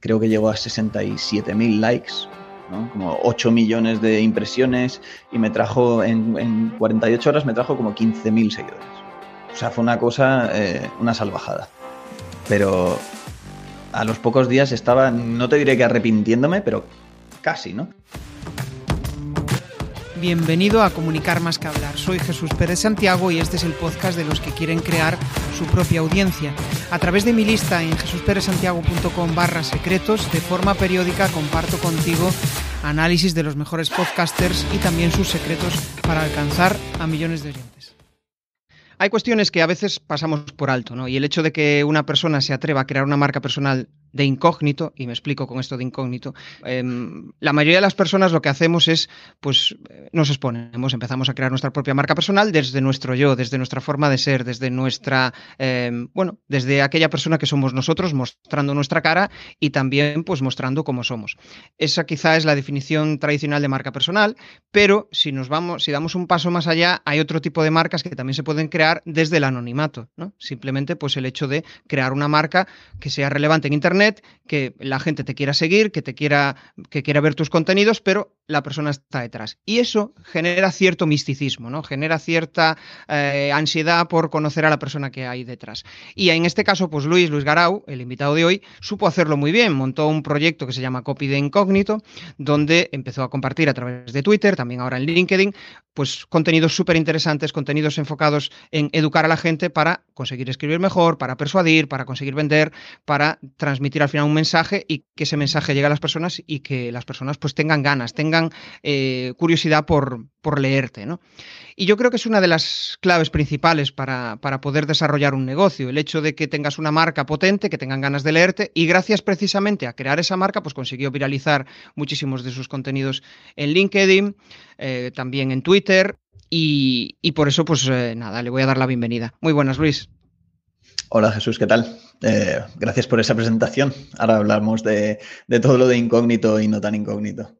creo que llegó a 67.000 likes, ¿no? como 8 millones de impresiones y me trajo en, en 48 horas me trajo como 15.000 seguidores. O sea, fue una cosa, eh, una salvajada. Pero a los pocos días estaba, no te diré que arrepintiéndome, pero casi, ¿no? Bienvenido a Comunicar más que hablar. Soy Jesús Pérez Santiago y este es el podcast de los que quieren crear su propia audiencia. A través de mi lista en jesusperezsantiago.com barra secretos, de forma periódica comparto contigo análisis de los mejores podcasters y también sus secretos para alcanzar a millones de oyentes. Hay cuestiones que a veces pasamos por alto, ¿no? Y el hecho de que una persona se atreva a crear una marca personal de incógnito, y me explico con esto de incógnito, eh, la mayoría de las personas lo que hacemos es, pues, nos exponemos, empezamos a crear nuestra propia marca personal desde nuestro yo, desde nuestra forma de ser, desde nuestra, eh, bueno, desde aquella persona que somos nosotros, mostrando nuestra cara y también, pues, mostrando cómo somos. Esa quizá es la definición tradicional de marca personal, pero si nos vamos, si damos un paso más allá, hay otro tipo de marcas que también se pueden crear desde el anonimato, ¿no? Simplemente, pues, el hecho de crear una marca que sea relevante en Internet, que la gente te quiera seguir, que te quiera, que quiera ver tus contenidos, pero la persona está detrás. Y eso genera cierto misticismo, ¿no? Genera cierta eh, ansiedad por conocer a la persona que hay detrás. Y en este caso, pues Luis, Luis Garau, el invitado de hoy, supo hacerlo muy bien. Montó un proyecto que se llama Copy de Incógnito, donde empezó a compartir a través de Twitter, también ahora en LinkedIn, pues contenidos súper interesantes, contenidos enfocados en educar a la gente para conseguir escribir mejor, para persuadir, para conseguir vender, para transmitir al final un mensaje y que ese mensaje llegue a las personas y que las personas pues tengan ganas, tengan eh, curiosidad por, por leerte. ¿no? Y yo creo que es una de las claves principales para, para, poder desarrollar un negocio, el hecho de que tengas una marca potente, que tengan ganas de leerte y gracias precisamente a crear esa marca, pues consiguió viralizar muchísimos de sus contenidos en LinkedIn, eh, también en Twitter y, y, por eso pues eh, nada, le voy a dar la bienvenida. Muy buenas, Luis. Hola Jesús, ¿qué tal? Eh, gracias por esa presentación. Ahora hablamos de, todo lo de incógnito y no tan incógnito.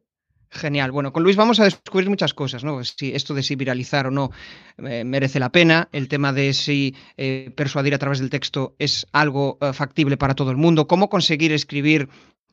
Genial. Bueno, con Luis vamos a descubrir muchas cosas, ¿no? Si esto de si viralizar o no eh, merece la pena, el tema de si eh, persuadir a través del texto es algo factible para todo el mundo, cómo conseguir escribir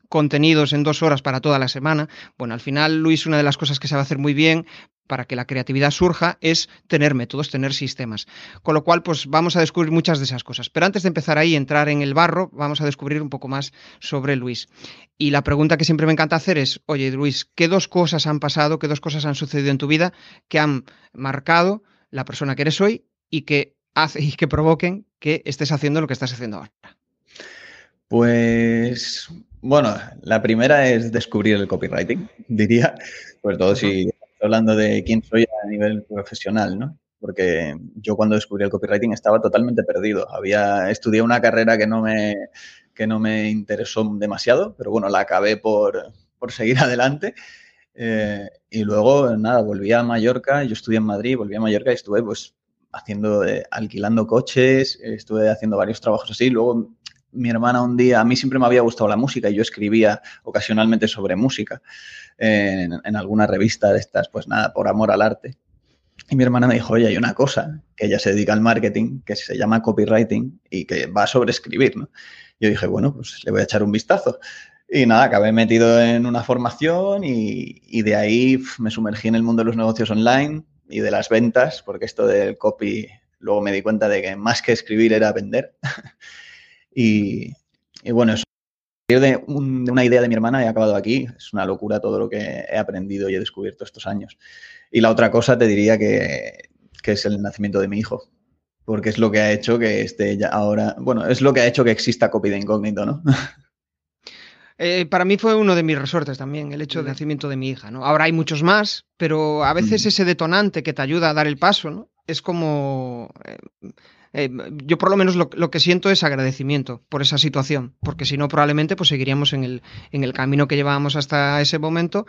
contenidos en dos horas para toda la semana. Bueno, al final, Luis, una de las cosas que sabe hacer muy bien para que la creatividad surja es tener métodos, tener sistemas. Con lo cual, pues vamos a descubrir muchas de esas cosas. Pero antes de empezar ahí, entrar en el barro, vamos a descubrir un poco más sobre Luis. Y la pregunta que siempre me encanta hacer es, oye, Luis, ¿qué dos cosas han pasado, qué dos cosas han sucedido en tu vida que han marcado la persona que eres hoy y que hace y que provoquen que estés haciendo lo que estás haciendo ahora? Pues bueno, la primera es descubrir el copywriting, diría, sobre todo si hablando de quién soy a nivel profesional, ¿no? Porque yo cuando descubrí el copywriting estaba totalmente perdido. Había estudiado una carrera que no me, que no me interesó demasiado, pero bueno, la acabé por, por seguir adelante. Eh, y luego, nada, volví a Mallorca, yo estudié en Madrid, volví a Mallorca y estuve pues haciendo, eh, alquilando coches, estuve haciendo varios trabajos así. Luego mi hermana un día, a mí siempre me había gustado la música y yo escribía ocasionalmente sobre música en, alguna revista de estas, pues nada, por amor al arte. Y mi hermana me dijo, oye, hay una cosa, que ella se dedica al marketing, que se llama copywriting y que va sobre escribir, ¿no? Yo dije, bueno, pues le voy a echar un vistazo. Y nada, acabé metido en una formación y, y de ahí me sumergí en el mundo de los negocios online y de las ventas, porque esto del copy, luego me di cuenta de que más que escribir era vender. Y, y bueno, eso de, un, de, una idea de mi hermana he acabado aquí. Es una locura todo lo que he aprendido y he descubierto estos años. Y la otra cosa te diría que, que es el nacimiento de mi hijo. Porque es lo que ha hecho que esté ya ahora. Bueno, es lo que ha hecho que exista copy de incógnito, ¿no? Eh, para mí fue uno de mis resortes también, el hecho del nacimiento de mi hija, ¿no? Ahora hay muchos más, pero a veces mm. ese detonante que te ayuda a dar el paso, ¿no? Es como. Eh, eh, yo por lo menos lo, que siento es agradecimiento por esa situación, porque si no probablemente pues seguiríamos en el, en el camino que llevábamos hasta ese momento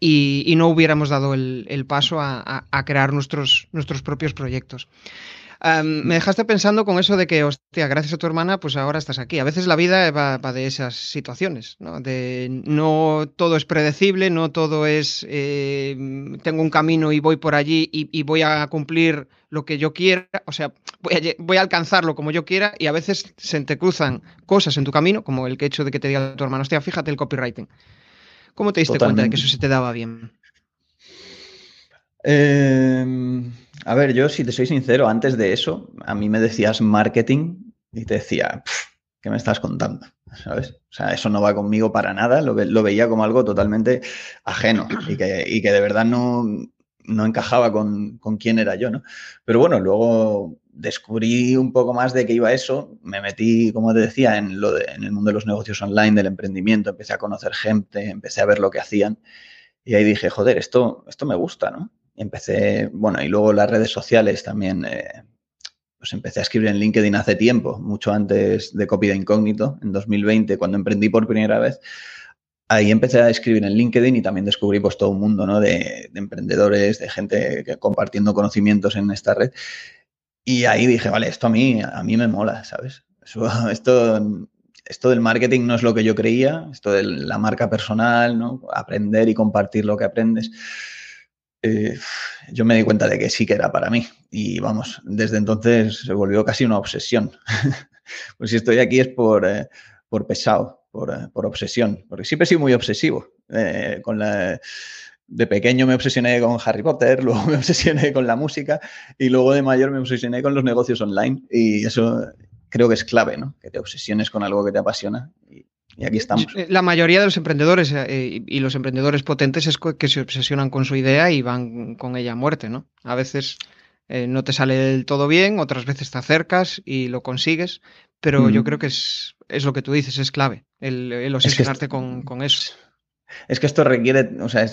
y, no hubiéramos dado el, paso a, a, a, crear nuestros, nuestros propios proyectos. Me dejaste pensando con eso de que, hostia, gracias a tu hermana, pues ahora estás aquí. A veces la vida va, de esas situaciones, ¿no? De no todo es predecible, no todo es eh, tengo un camino y voy por allí y, voy a cumplir lo que yo quiera, o sea, voy a, alcanzarlo como yo quiera y a veces se te cruzan cosas en tu camino, como el que hecho de que te diga tu hermano, hostia, fíjate el copywriting. ¿Cómo te diste cuenta de que eso se te daba bien? Eh, a ver, yo si te soy sincero, antes de eso, a mí me decías marketing y te decía, ¿qué me estás contando? ¿Sabes? O sea, eso no va conmigo para nada, lo, veía como algo totalmente ajeno y que, de verdad no, encajaba con, quién era yo, ¿no? Pero bueno, luego descubrí un poco más de qué iba eso, me metí, como te decía, en, lo en el mundo de los negocios online, del emprendimiento, empecé a conocer gente, empecé a ver lo que hacían y ahí dije, joder, esto, esto me gusta, ¿no? Empecé, bueno, y luego las redes sociales también, eh, pues empecé a escribir en LinkedIn hace tiempo, mucho antes de Copy de Incógnito, en 2020, cuando emprendí por primera vez. Ahí empecé a escribir en LinkedIn y también descubrí pues todo un mundo ¿no? de, emprendedores, de gente que, compartiendo conocimientos en esta red. Y ahí dije, vale, esto a mí, a mí me mola, ¿sabes? esto, esto del marketing no es lo que yo creía, esto de la marca personal, ¿no? Aprender y compartir lo que aprendes eh, yo me di cuenta de que sí que era para mí. Y vamos, desde entonces se volvió casi una obsesión. pues si estoy aquí es por, eh, por pesado, por, eh, por, obsesión, porque siempre he sido muy obsesivo. con la, de pequeño me obsesioné con Harry Potter, luego me obsesioné con la música y luego de mayor me obsesioné con los negocios online. Y eso creo que es clave, ¿no? Que te obsesiones con algo que te apasiona. Y, aquí estamos. Eh, la mayoría de los emprendedores eh, y los emprendedores potentes es que se obsesionan con su idea y van con ella a muerte, ¿no? A veces eh, no te sale del todo bien, otras veces te acercas y lo consigues, pero yo creo que es, es, lo que tú dices, es clave, el, obsesionarte con, eso. Es que esto requiere, o sea,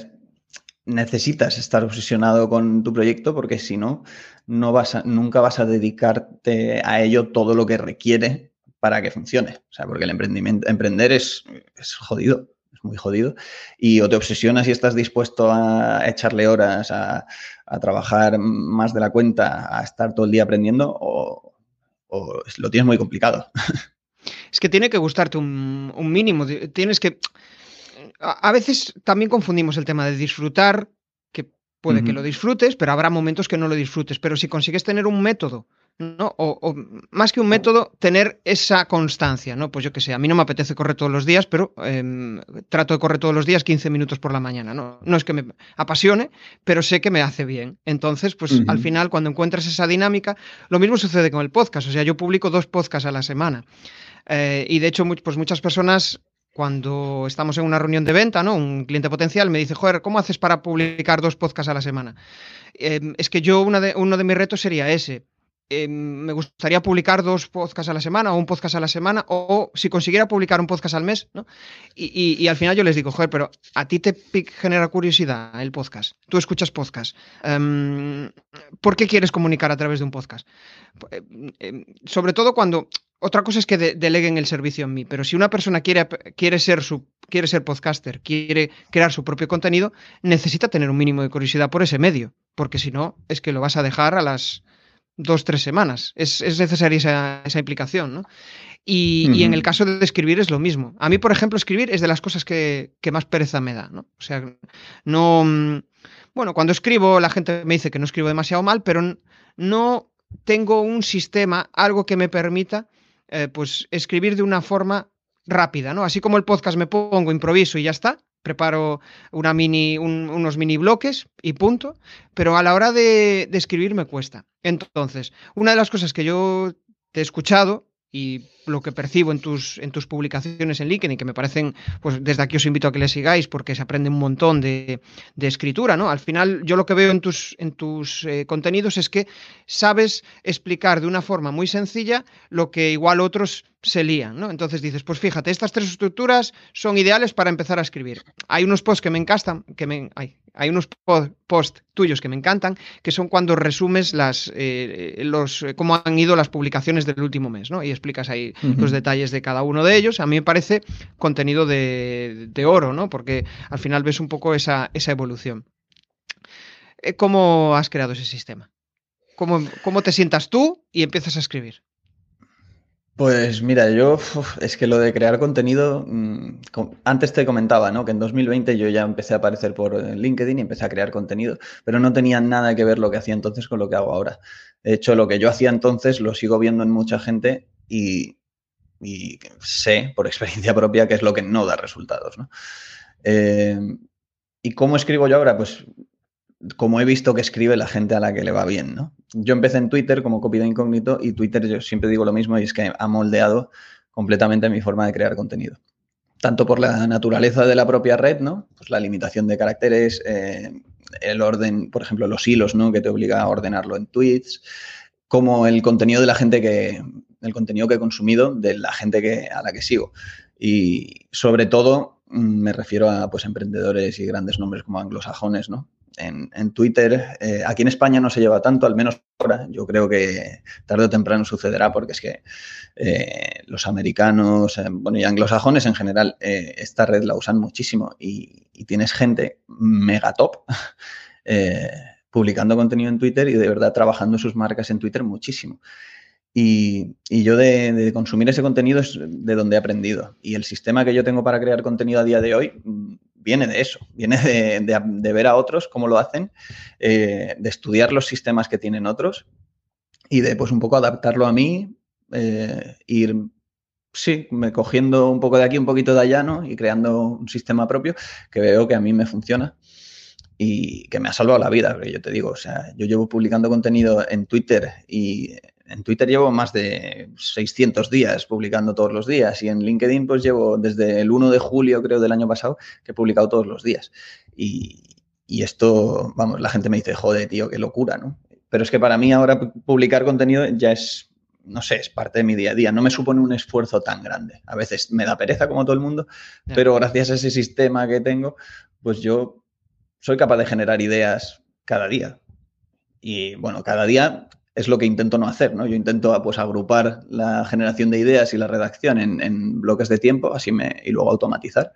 necesitas estar obsesionado con tu proyecto porque si no, no vas nunca vas a dedicarte a ello todo lo que requiere para que funcione. O sea, porque el emprendimiento, emprender es, es jodido, es muy jodido. Y o te obsesionas y estás dispuesto a echarle horas, a, trabajar más de la cuenta, a estar todo el día aprendiendo, o, lo tienes muy complicado. Es que tiene que gustarte un, mínimo. Tienes que. A, veces también confundimos el tema de disfrutar, que puede que lo disfrutes, pero habrá momentos que no lo disfrutes. Pero si consigues tener un método ¿no? O, más que un método, tener esa constancia, ¿no? Pues yo que sé, a mí no me apetece correr todos los días, pero em, trato de correr todos los días 15 minutos por la mañana, ¿no? No es que me apasione, pero sé que me hace bien. Entonces, pues al final, cuando encuentras esa dinámica, lo mismo sucede con el podcast, o sea, yo publico dos podcasts a la semana. Eh, y de hecho, pues muchas personas cuando estamos en una reunión de venta, ¿no? Un cliente potencial me dice, joder, ¿cómo haces para publicar dos podcasts a la semana? Em, es que yo, una de, uno de mis retos sería ese, Em, me gustaría publicar dos podcasts a la semana o un podcast a la semana o, si consiguiera publicar un podcast al mes, ¿no? Y, al final yo les digo, joder, pero a ti te genera curiosidad el podcast. Tú escuchas podcast. Em, ¿Por qué quieres comunicar a través de un podcast? Em, sobre todo cuando... Otra cosa es que deleguen el servicio en mí, pero si una persona quiere, quiere, ser quiere ser podcaster, quiere crear su propio contenido, necesita tener un mínimo de curiosidad por ese medio, porque si no, es que lo vas a dejar a las dos, tres semanas. Es, necesaria esa, implicación, ¿no? Y, en el caso de escribir es lo mismo. A mí, por ejemplo, escribir es de las cosas que, más pereza me da, ¿no? O sea, no... Mm, bueno, cuando escribo la gente me dice que no escribo demasiado mal, pero no tengo un sistema, algo que me permita, eh, pues, escribir de una forma rápida, ¿no? Así como el podcast me pongo, improviso y ya está, preparo una mini, unos mini bloques y punto, pero a la hora de, de, escribir me cuesta. Entonces, una de las cosas que yo te he escuchado y lo que percibo en tus, en tus publicaciones en LinkedIn, que me parecen, pues desde aquí os invito a que le sigáis porque se aprende un montón de, escritura, ¿no? Al final, yo lo que veo en tus, en tus eh, contenidos es que sabes explicar de una forma muy sencilla lo que igual otros se lían, ¿no? Entonces dices, pues fíjate, estas tres estructuras son ideales para empezar a escribir. Hay unos posts que me encantan, que me, hay unos posts tuyos que me encantan, que son cuando resumes las, eh, los, cómo han ido las publicaciones del último mes, ¿no? Y explicas ahí los detalles de cada uno de ellos. A mí me parece contenido de, oro, ¿no? Porque al final ves un poco esa, esa evolución. Eh, ¿Cómo has creado ese sistema? cómo te sientas tú y empiezas a escribir. Pues mira, yo es que lo de crear contenido, mm, antes te comentaba, ¿no? Que en 2020 yo ya empecé a aparecer por LinkedIn y empecé a crear contenido, pero no tenía nada que ver lo que hacía entonces con lo que hago ahora. De hecho, lo que yo hacía entonces lo sigo viendo en mucha gente y, sé por experiencia propia que es lo que no da resultados, ¿no? Eh, ¿Y cómo escribo yo ahora? Pues como he visto que escribe la gente a la que le va bien, ¿no? Yo empecé en Twitter como copia incógnito y Twitter yo siempre digo lo mismo y es que ha moldeado completamente mi forma de crear contenido. Tanto por la naturaleza de la propia red, ¿no? Pues la limitación de caracteres, eh, el orden, por ejemplo, los hilos, ¿no? Que te obliga a ordenarlo en tweets, como el contenido de la gente que, el contenido que he consumido de la gente que, a la que sigo. Y sobre todo mm, me refiero a pues emprendedores y grandes nombres como anglosajones, ¿no? En, Twitter. Eh, aquí en España no se lleva tanto, al menos ahora. Yo creo que tarde o temprano sucederá porque es que eh, los americanos, eh, bueno, y anglosajones en general, esta red la usan muchísimo y, tienes gente mega top publicando contenido en Twitter y de verdad trabajando sus marcas en Twitter muchísimo. Y, yo de, de, consumir ese contenido es de donde he aprendido. Y el sistema que yo tengo para crear contenido a día de hoy viene de eso, viene de, ver a otros cómo lo hacen, eh, de estudiar los sistemas que tienen otros y de pues un poco adaptarlo a mí, eh, ir, sí, me cogiendo un poco de aquí, un poquito de allá, ¿no? Y creando un sistema propio que veo que a mí me funciona y que me ha salvado la vida, porque yo te digo, o sea, yo llevo publicando contenido en Twitter y en Twitter llevo más de 600 días publicando todos los días y en LinkedIn pues llevo desde el 1 de julio creo del año pasado que he publicado todos los días. Y, esto, vamos, la gente me dice, joder, tío, qué locura, ¿no? Pero es que para mí ahora publicar contenido ya es, no sé, es parte de mi día a día. No me supone un esfuerzo tan grande. A veces me da pereza como todo el mundo, pero gracias a ese sistema que tengo, pues yo soy capaz de generar ideas cada día. Y bueno, cada día es lo que intento no hacer, ¿no? Yo intento pues agrupar la generación de ideas y la redacción en, bloques de tiempo, así me, y luego automatizar,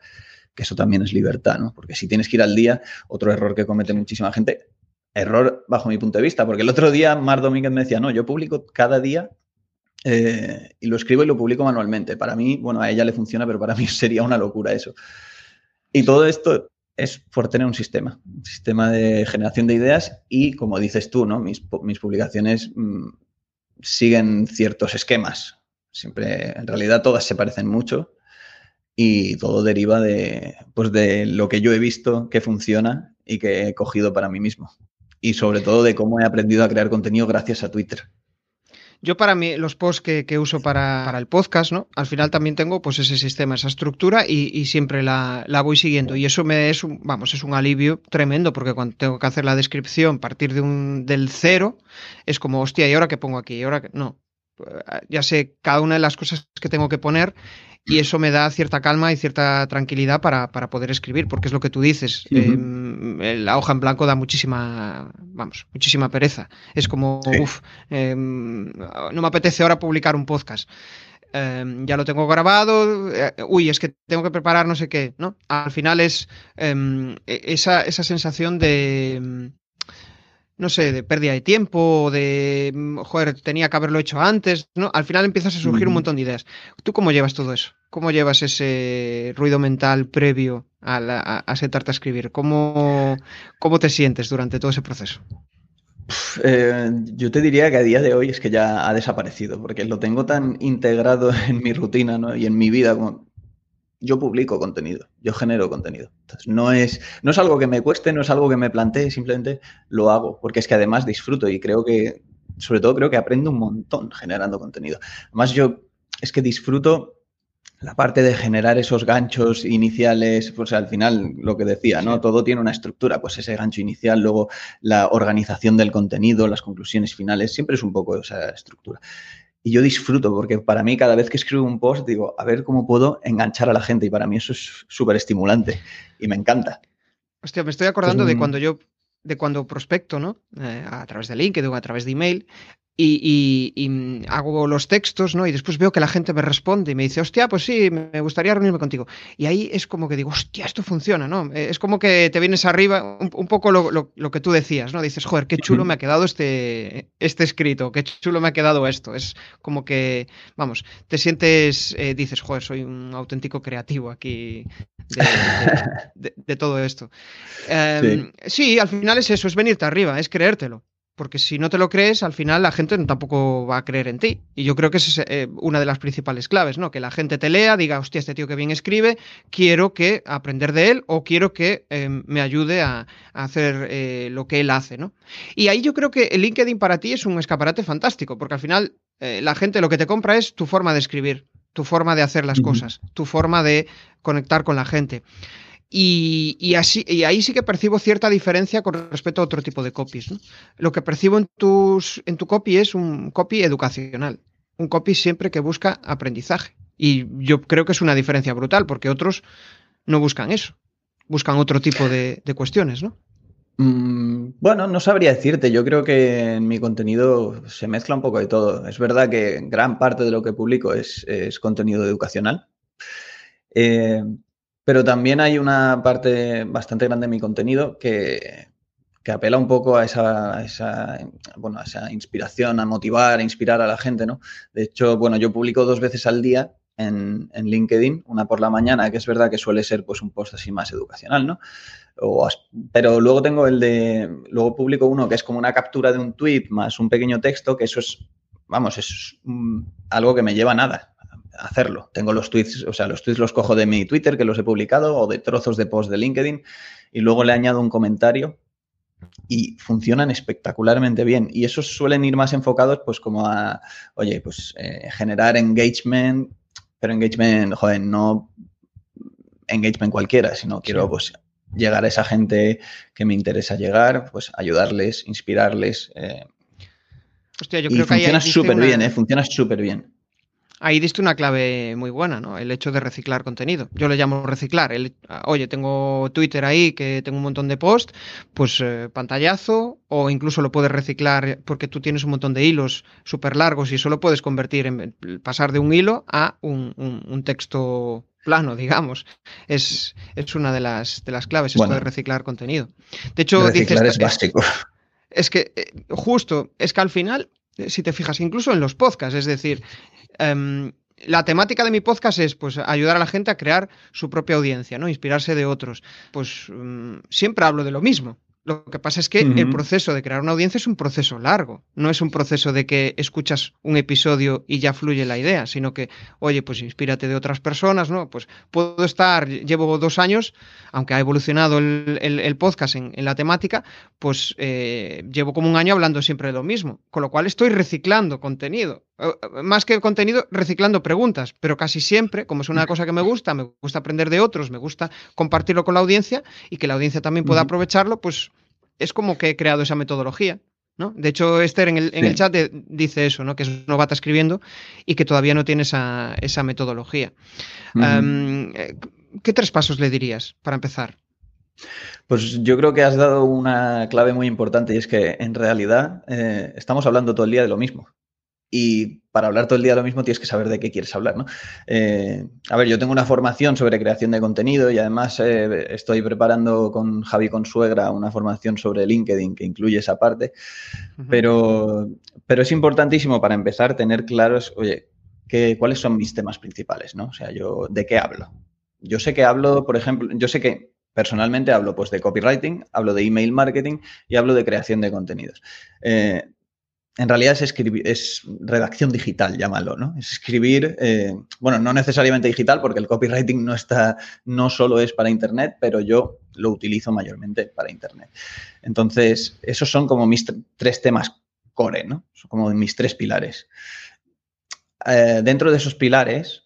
que eso también es libertad, ¿no? Porque si tienes que ir al día, otro error que comete muchísima gente, error bajo mi punto de vista, porque el otro día Mar Domínguez me decía, no, yo publico cada día eh, y lo escribo y lo publico manualmente. Para mí, bueno, a ella le funciona, pero para mí sería una locura eso. Y todo esto es por tener un sistema, un sistema de generación de ideas y, como dices tú, ¿no? mis, publicaciones mm, siguen ciertos esquemas. Siempre, en realidad, todas se parecen mucho y todo deriva de, pues, de lo que yo he visto que funciona y que he cogido para mí mismo. Y sobre todo de cómo he aprendido a crear contenido gracias a Twitter. Yo para mí, los posts que, uso para, el podcast, ¿no? Al final también tengo pues ese sistema, esa estructura y, siempre la, voy siguiendo. Y eso me es un, vamos, es un alivio tremendo porque cuando tengo que hacer la descripción a partir de un, del cero, es como, hostia, ¿y ahora qué pongo aquí? ¿Y ahora qué? No. Ya sé cada una de las cosas que tengo que poner y eso me da cierta calma y cierta tranquilidad para, poder escribir, porque es lo que tú dices. Em, la hoja en blanco da muchísima, vamos, muchísima pereza. Es como, uff, em, no me apetece ahora publicar un podcast. Em, ya lo tengo grabado, eh, uy, es que tengo que preparar no sé qué, ¿no? Al final es e, esa, esa sensación de no sé, de pérdida de tiempo, de, mm, joder, tenía que haberlo hecho antes, ¿no? Al final empiezas a surgir un montón de ideas. ¿Tú cómo llevas todo eso? ¿Cómo llevas ese ruido mental previo a, sentarte a escribir? ¿Cómo, ¿Cómo, te sientes durante todo ese proceso? Eh, yo te diría que a día de hoy es que ya ha desaparecido, porque lo tengo tan integrado en mi rutina y en mi vida como yo publico contenido, yo genero contenido. Entonces, no es, no es algo que me cueste, no es algo que me plantee, simplemente lo hago, porque es que además disfruto y creo que, sobre todo creo que aprendo un montón generando contenido. Además, yo es que disfruto la parte de generar esos ganchos iniciales, pues al final lo que decía, ¿no? Todo tiene una estructura, pues ese gancho inicial, luego la organización del contenido, las conclusiones finales, siempre es un poco esa estructura y yo disfruto porque para mí cada vez que escribo un post digo, a ver cómo puedo enganchar a la gente y para mí eso es súper estimulante y me encanta. Hostia, me estoy acordando de cuando yo, de cuando prospecto, ¿no? Eh, a través de LinkedIn o a través de email, y, hago los textos, ¿no? Y después veo que la gente me responde y me dice, hostia, pues sí, me gustaría reunirme contigo. Y ahí es como que digo, hostia, esto funciona, ¿no? Eh, es como que te vienes arriba, un, poco lo, que tú decías, ¿no? Dices, joder, qué chulo me ha quedado este, este escrito, qué chulo me ha quedado esto. Es como que, vamos, te sientes, eh, dices, joder, soy un auténtico creativo aquí de, todo esto. Em, sí, al final es eso, es venirte arriba, es creértelo porque si no te lo crees, al final la gente tampoco va a creer en ti. Y yo creo que esa es eh, una de las principales claves, ¿no? Que la gente te lea, diga, hostia, este tío que bien escribe, quiero que aprender de él o quiero que em, me ayude a, hacer eh, lo que él hace, ¿no? Y ahí yo creo que el LinkedIn para ti es un escaparate fantástico, porque al final eh, la gente lo que te compra es tu forma de escribir, tu forma de hacer las cosas, tu forma de conectar con la gente. Y, así, y ahí sí que percibo cierta diferencia con respecto a otro tipo de copies. Lo que percibo en, tu copy es un copy educacional, un copy siempre que busca aprendizaje. Y yo creo que es una diferencia brutal, porque otros no buscan eso, buscan otro tipo de, cuestiones, ¿no? Mm, bueno, no sabría decirte. Yo creo que en mi contenido se mezcla un poco de todo. Es verdad que gran parte de lo que publico es, es contenido educacional. Eh, pero también hay una parte bastante grande de mi contenido que, apela un poco a esa, bueno, esa inspiración, a motivar, a inspirar a la gente, ¿no? De hecho, bueno, yo publico dos veces al día en, LinkedIn, una por la mañana, que es verdad que suele ser pues un post así más educacional, ¿no? pero luego tengo el de, luego publico uno que es como una captura de un tweet más un pequeño texto, que eso es, vamos, es algo que me lleva nada hacerlo. Tengo los tweets, o sea, los tweets los cojo de mi Twitter, que los he publicado, o de trozos de post de LinkedIn, y luego le añado un comentario y funcionan espectacularmente bien. Y esos suelen ir más enfocados, pues, como a, oye, pues, eh, generar engagement, pero engagement, joder, no engagement cualquiera, sino quiero, pues, llegar a esa gente que me interesa llegar, pues, ayudarles, inspirarles. Eh, Hostia, yo creo que funciona súper bien, eh, funciona súper bien. Ahí diste una clave muy buena, ¿no? El hecho de reciclar contenido. Yo le llamo reciclar. El, oye, tengo Twitter ahí que tengo un montón de posts, pues eh, pantallazo, o incluso lo puedes reciclar porque tú tienes un montón de hilos súper largos y solo puedes convertir en pasar de un hilo a un, texto plano, digamos. Es, es, una de las, de las claves, esto de reciclar contenido. De hecho, reciclar es básico. Es que, eh, justo, es que al final, si te fijas, incluso en los podcasts, es decir, Em, la temática de mi podcast es pues ayudar a la gente a crear su propia audiencia, ¿no? Inspirarse de otros. Pues mm, siempre hablo de lo mismo. Lo que pasa es que el proceso de crear una audiencia es un proceso largo. No es un proceso de que escuchas un episodio y ya fluye la idea, sino que, oye, pues inspírate de otras personas, ¿no? Pues puedo estar, llevo dos años, aunque ha evolucionado el, podcast en, la temática, pues eh, llevo como un año hablando siempre de lo mismo. Con lo cual estoy reciclando contenido. Eh, más que contenido, reciclando preguntas, pero casi siempre, como es una cosa que me gusta, me gusta aprender de otros, me gusta compartirlo con la audiencia y que la audiencia también pueda aprovecharlo, pues es como que he creado esa metodología. ¿no? De hecho, Esther en el, en el chat dice eso, ¿no? que es novata escribiendo y que todavía no tiene esa, esa metodología. Eh, ¿Qué tres pasos le dirías para empezar? Pues yo creo que has dado una clave muy importante y es que en realidad eh, estamos hablando todo el día de lo mismo y para hablar todo el día lo mismo tienes que saber de qué quieres hablar, ¿no? Eh, a ver, yo tengo una formación sobre creación de contenido y además eh, estoy preparando con Javi Consuegra una formación sobre LinkedIn que incluye esa parte, pero, pero es importantísimo para empezar tener claros, oye, ¿qué, cuáles son mis temas principales, ¿no? O sea, yo, ¿de qué hablo? Yo sé que hablo, por ejemplo, yo sé que personalmente hablo pues de copywriting, hablo de email marketing y hablo de creación de contenidos. Eh, en realidad es, es redacción digital, llámalo, ¿no? Es escribir, eh, bueno, no necesariamente digital, porque el copywriting no está, no solo es para Internet, pero yo lo utilizo mayormente para Internet. Entonces, esos son como mis tres temas core, ¿no? Son como mis tres pilares. Eh, dentro de esos pilares,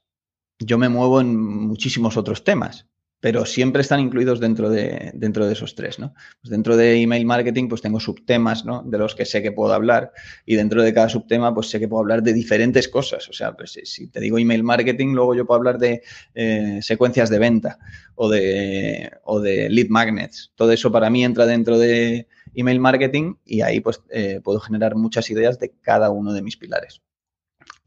yo me muevo en muchísimos otros temas pero siempre están incluidos dentro de, dentro de esos tres, ¿no? Pues dentro de email marketing, pues tengo subtemas, ¿no? De los que sé que puedo hablar y dentro de cada subtema, pues sé que puedo hablar de diferentes cosas. O sea, pues si te digo email marketing, luego yo puedo hablar de eh, secuencias de venta o de, o de lead magnets. Todo eso para mí entra dentro de email marketing y ahí pues eh, puedo generar muchas ideas de cada uno de mis pilares.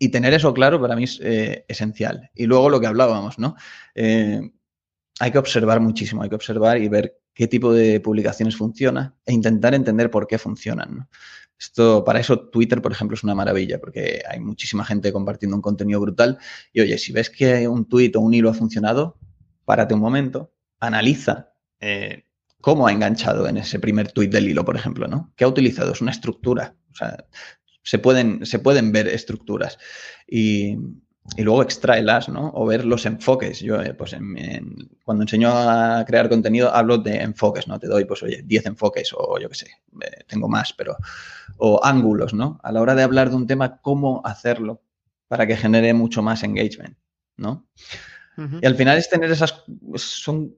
Y tener eso claro para mí es eh, esencial. Y luego lo que hablábamos, ¿no? Hay que observar muchísimo, hay que observar y ver qué tipo de publicaciones funciona e intentar entender por qué funcionan. Esto, para eso Twitter, por ejemplo, es una maravilla, porque hay muchísima gente compartiendo un contenido brutal. Y oye, si ves que un tweet o un hilo ha funcionado, párate un momento, analiza eh, cómo ha enganchado en ese primer tweet del hilo, por ejemplo, ¿no? ¿Qué ha utilizado? Es una estructura. O sea, se pueden, se pueden ver estructuras. Y, y luego extraelas, ¿no? O ver los enfoques. Yo, eh, pues, cuando enseño a crear contenido, hablo de enfoques, ¿no? Te doy, pues, oye, 10 enfoques o yo qué sé, eh, tengo más, pero... O ángulos, ¿no? A la hora de hablar de un tema, cómo hacerlo para que genere mucho más engagement, ¿no? Y al final es tener esas... Son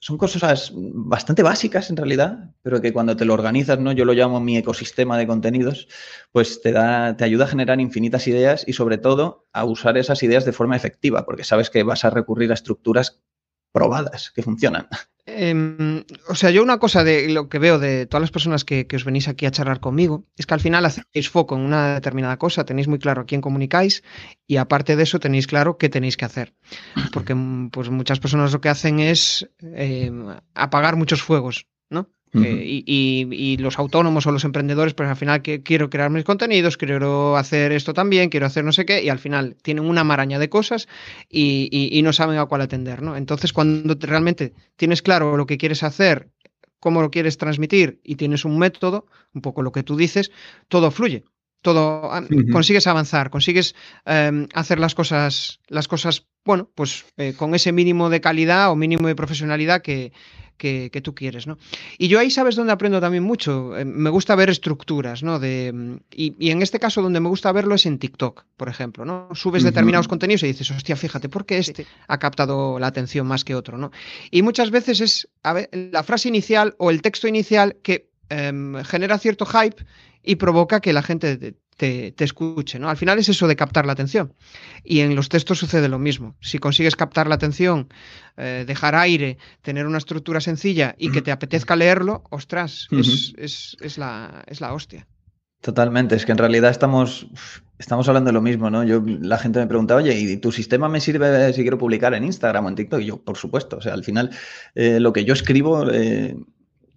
son cosas bastante básicas en realidad, pero que cuando te lo organizas, ¿no? Yo lo llamo mi ecosistema de contenidos, pues te da, te ayuda a generar infinitas ideas y sobre todo a usar esas ideas de forma efectiva, porque sabes que vas a recurrir a estructuras probadas, que funcionan. Em, o sea, yo una cosa de lo que veo de todas las personas que, os venís aquí a charlar conmigo es que al final hacéis foco en una determinada cosa, tenéis muy claro a quién comunicáis y aparte de eso tenéis claro qué tenéis que hacer. Porque pues, muchas personas lo que hacen es em, apagar muchos fuegos, ¿no? Eh, y, los autónomos o los emprendedores, pues al final que quiero crear mis contenidos, quiero hacer esto también, quiero hacer no sé qué, y al final tienen una maraña de cosas y, no saben a cuál atender, ¿no? Entonces, cuando realmente tienes claro lo que quieres hacer, cómo lo quieres transmitir y tienes un método, un poco lo que tú dices, todo fluye. Todo consigues avanzar, consigues em, hacer las cosas, las cosas, bueno, pues eh, con ese mínimo de calidad o mínimo de profesionalidad que, que, tú quieres, ¿no? Y yo ahí sabes dónde aprendo también mucho. Eh, me gusta ver estructuras, ¿no? De, y, en este caso donde me gusta verlo es en TikTok, por ejemplo, ¿no? Subes determinados contenidos y dices, hostia, fíjate, ¿por qué este ha captado la atención más que otro, ¿no? Y muchas veces es la frase inicial o el texto inicial que em, genera cierto hype y provoca que la gente te, escuche. ¿no? Al final es eso de captar la atención. Y en los textos sucede lo mismo. Si consigues captar la atención, eh, dejar aire, tener una estructura sencilla y que te apetezca leerlo, ostras, es, la, es la hostia. Totalmente, es que en realidad estamos, estamos hablando de lo mismo, ¿no? Yo, la gente me pregunta, oye, ¿y tu sistema me sirve si quiero publicar en Instagram o en TikTok? Y yo, por supuesto, o sea, al final eh, lo que yo escribo, eh,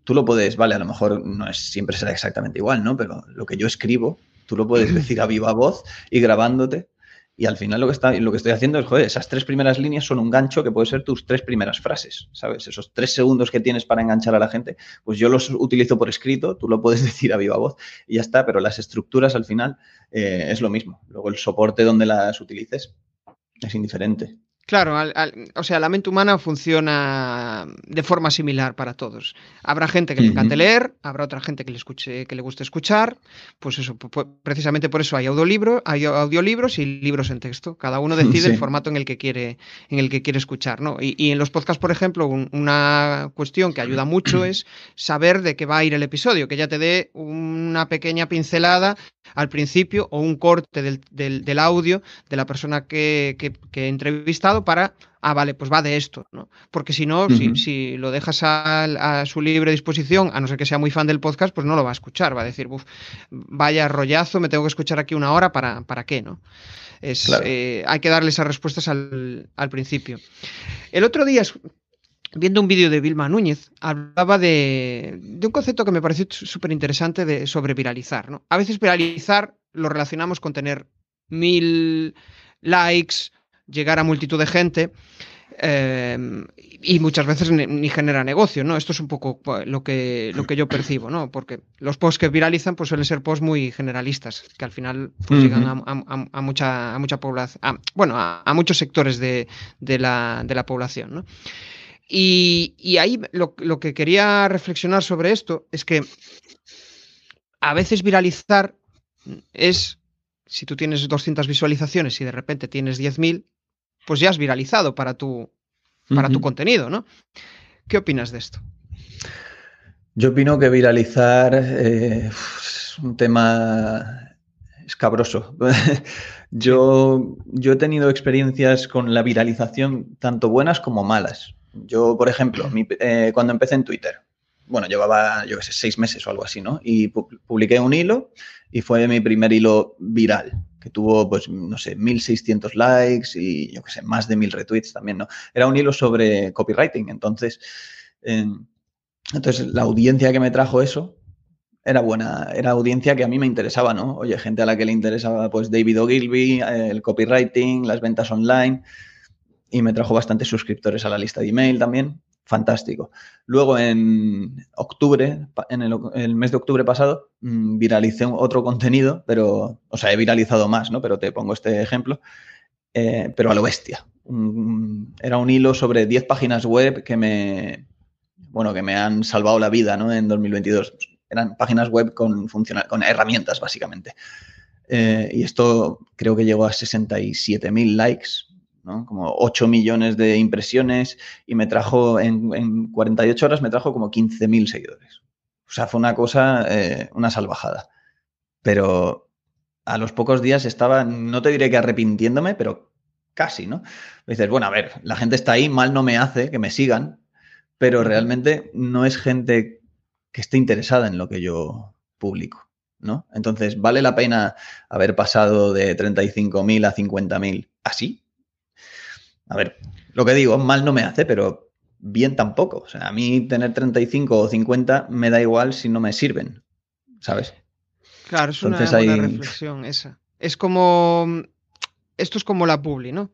tú lo puedes, vale, a lo mejor no es, siempre será exactamente igual, ¿no? Pero lo que yo escribo, Tú lo puedes decir a viva voz y grabándote. Y al final lo que, está, lo que estoy haciendo es, joder, esas tres primeras líneas son un gancho que puede ser tus tres primeras frases, ¿sabes? Esos tres segundos que tienes para enganchar a la gente, pues yo los utilizo por escrito, tú lo puedes decir a viva voz y ya está, pero las estructuras al final eh, es lo mismo. Luego el soporte donde las utilices es indiferente. Claro, o sea, la mente humana funciona de forma similar para todos. Habrá gente que le encante leer, habrá otra gente que le escuche, que le guste escuchar. Pues eso, precisamente por eso hay audiolibro, hay audiolibros y libros en texto. Cada uno decide el formato en el que quiere, en el que quiere escuchar, ¿no? Y, en los podcasts, por ejemplo, una cuestión que ayuda mucho es saber de qué va a ir el episodio, que ya te dé una pequeña pincelada al principio o un corte del, audio de la persona que, que, que he para, ah, vale, pues va de esto, ¿no? Porque si no, si, lo dejas a, su libre disposición, a no ser que sea muy fan del podcast, pues no lo va a escuchar, va a decir, vaya rollazo, me tengo que escuchar aquí una hora, ¿para, para qué, no? Es, eh, hay que darle esas respuestas al, principio. El otro día, viendo un vídeo de Vilma Núñez, hablaba de, de un concepto que me pareció súper interesante de, sobre viralizar. ¿no? A veces viralizar lo relacionamos con tener mil likes, llegar a multitud de gente. Eh, y muchas veces ni, genera negocio, ¿no? Esto es un poco pues, lo que, lo que yo percibo, ¿no? Porque los posts que viralizan pues suelen ser posts muy generalistas, que al final pues, llegan a, mucha, a mucha población, bueno, a, muchos sectores de, la, de la población, ¿no? Y, y ahí lo, lo, que quería reflexionar sobre esto es que a veces viralizar es, si tú tienes 200 visualizaciones y de repente tienes 10.000, pues ya has viralizado para tu, para tu contenido, ¿no? ¿Qué opinas de esto? Yo opino que viralizar eh, es un tema escabroso. yo, yo he tenido experiencias con la viralización tanto buenas como malas. Yo, por ejemplo, eh, cuando empecé en Twitter, bueno, llevaba, yo qué sé, seis meses o algo así, ¿no? Y publiqué un hilo y fue mi primer hilo viral, que tuvo, pues, no sé, 1.600 likes y, yo qué sé, más de 1.000 retweets también, ¿no? Era un hilo sobre copywriting, entonces, entonces la audiencia que me trajo eso era buena, era audiencia que a mí me interesaba, ¿no? Oye, gente a la que le interesaba, pues, David Ogilvy, el copywriting, las ventas online, y me trajo bastantes suscriptores a la lista de email también fantástico. Luego en octubre, en el, mes de octubre pasado, mm, viralicé otro contenido, pero, o sea, he viralizado más, ¿no? Pero te pongo este ejemplo, eh, pero a lo bestia. era un hilo sobre 10 páginas web que me, bueno, que me han salvado la vida, ¿no? En 2022. Eran páginas web con, con herramientas, básicamente. Eh, y esto creo que llegó a 67.000 likes, como 8 millones de impresiones y me trajo, en, 48 horas me trajo como 15.000 seguidores. O sea, fue una cosa, eh, una salvajada. Pero a los pocos días estaba, no te diré que arrepintiéndome, pero casi, ¿no? dices, bueno, a ver, la gente está ahí, mal no me hace que me sigan, pero realmente no es gente que esté interesada en lo que yo publico, ¿no? Entonces, ¿vale la pena haber pasado de 35.000 a 50.000 así? A ver, lo que digo, mal no me hace, pero bien tampoco. O sea, a mí tener 35 o 50 me da igual si no me sirven, ¿sabes? Claro, es una buena reflexión esa. Es como, esto es como la publi, ¿no?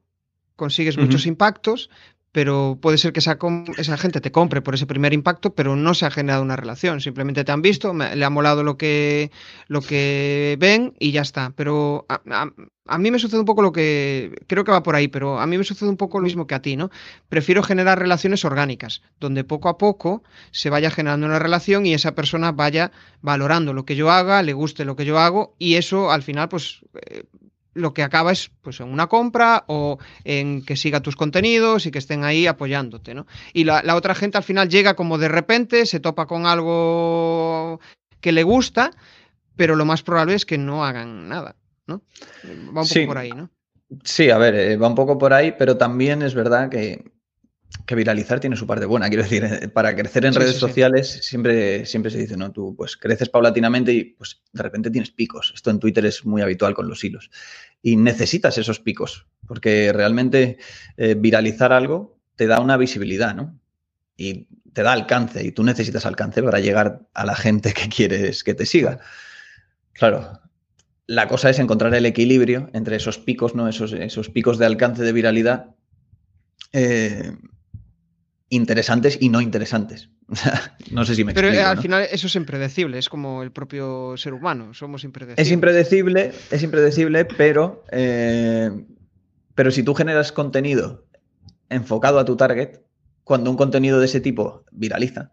Consigues muchos impactos, pero puede ser que esa, esa, gente te compre por ese primer impacto, pero no se ha generado una relación. Simplemente te han visto, le ha molado lo que, lo que ven y ya está. Pero a, mí me sucede un poco lo que. Creo que va por ahí, pero a mí me sucede un poco lo mismo que a ti, ¿no? Prefiero generar relaciones orgánicas, donde poco a poco se vaya generando una relación y esa persona vaya valorando lo que yo haga, le guste lo que yo hago y eso al final, pues. Eh, lo que acaba es pues en una compra o en que siga tus contenidos y que estén ahí apoyándote, ¿no? Y la, otra gente al final llega como de repente, se topa con algo que le gusta, pero lo más probable es que no hagan nada, ¿no? Va un poco por ahí, ¿no? Sí, a ver, eh, va un poco por ahí, pero también es verdad que que viralizar tiene su parte buena. Quiero decir, eh, para crecer en redes sociales Siempre, siempre se dice, ¿no? Tú pues creces paulatinamente y pues de repente tienes picos. Esto en Twitter es muy habitual con los hilos. Y necesitas esos picos, porque realmente eh, viralizar algo te da una visibilidad, ¿no? Y te da alcance, y tú necesitas alcance para llegar a la gente que quieres que te siga. Claro, la cosa es encontrar el equilibrio entre esos picos, ¿no? Esos, esos picos de alcance de viralidad. Eh, interesantes y no interesantes. no sé si me Pero al final eso es impredecible, es como el propio ser humano, somos impredecibles. Es impredecible, es impredecible, pero, eh, pero si tú generas contenido enfocado a tu target, cuando un contenido de ese tipo viraliza,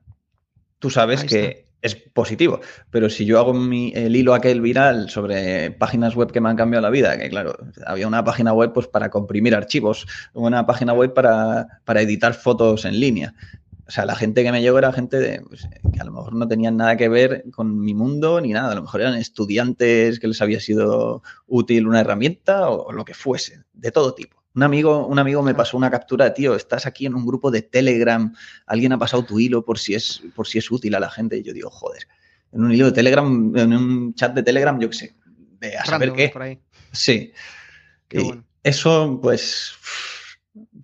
tú sabes que es positivo. Pero si yo hago el hilo aquel viral sobre páginas web que me han cambiado la vida, que claro, había una página web pues para comprimir archivos, una página web para, editar fotos en línea. O sea, la gente que me llegó era gente de, pues, que a lo mejor no tenían nada que ver con mi mundo ni nada. A lo mejor eran estudiantes que les había sido útil una herramienta o lo que fuese, de todo tipo. Un amigo, un amigo me pasó una captura, tío, estás aquí en un grupo de Telegram, alguien ha pasado tu hilo por si es, por si es útil a la gente. Y yo digo, joder, en un hilo de Telegram, en un chat de Telegram, yo qué sé, de a saber qué. Sí. Eso, pues,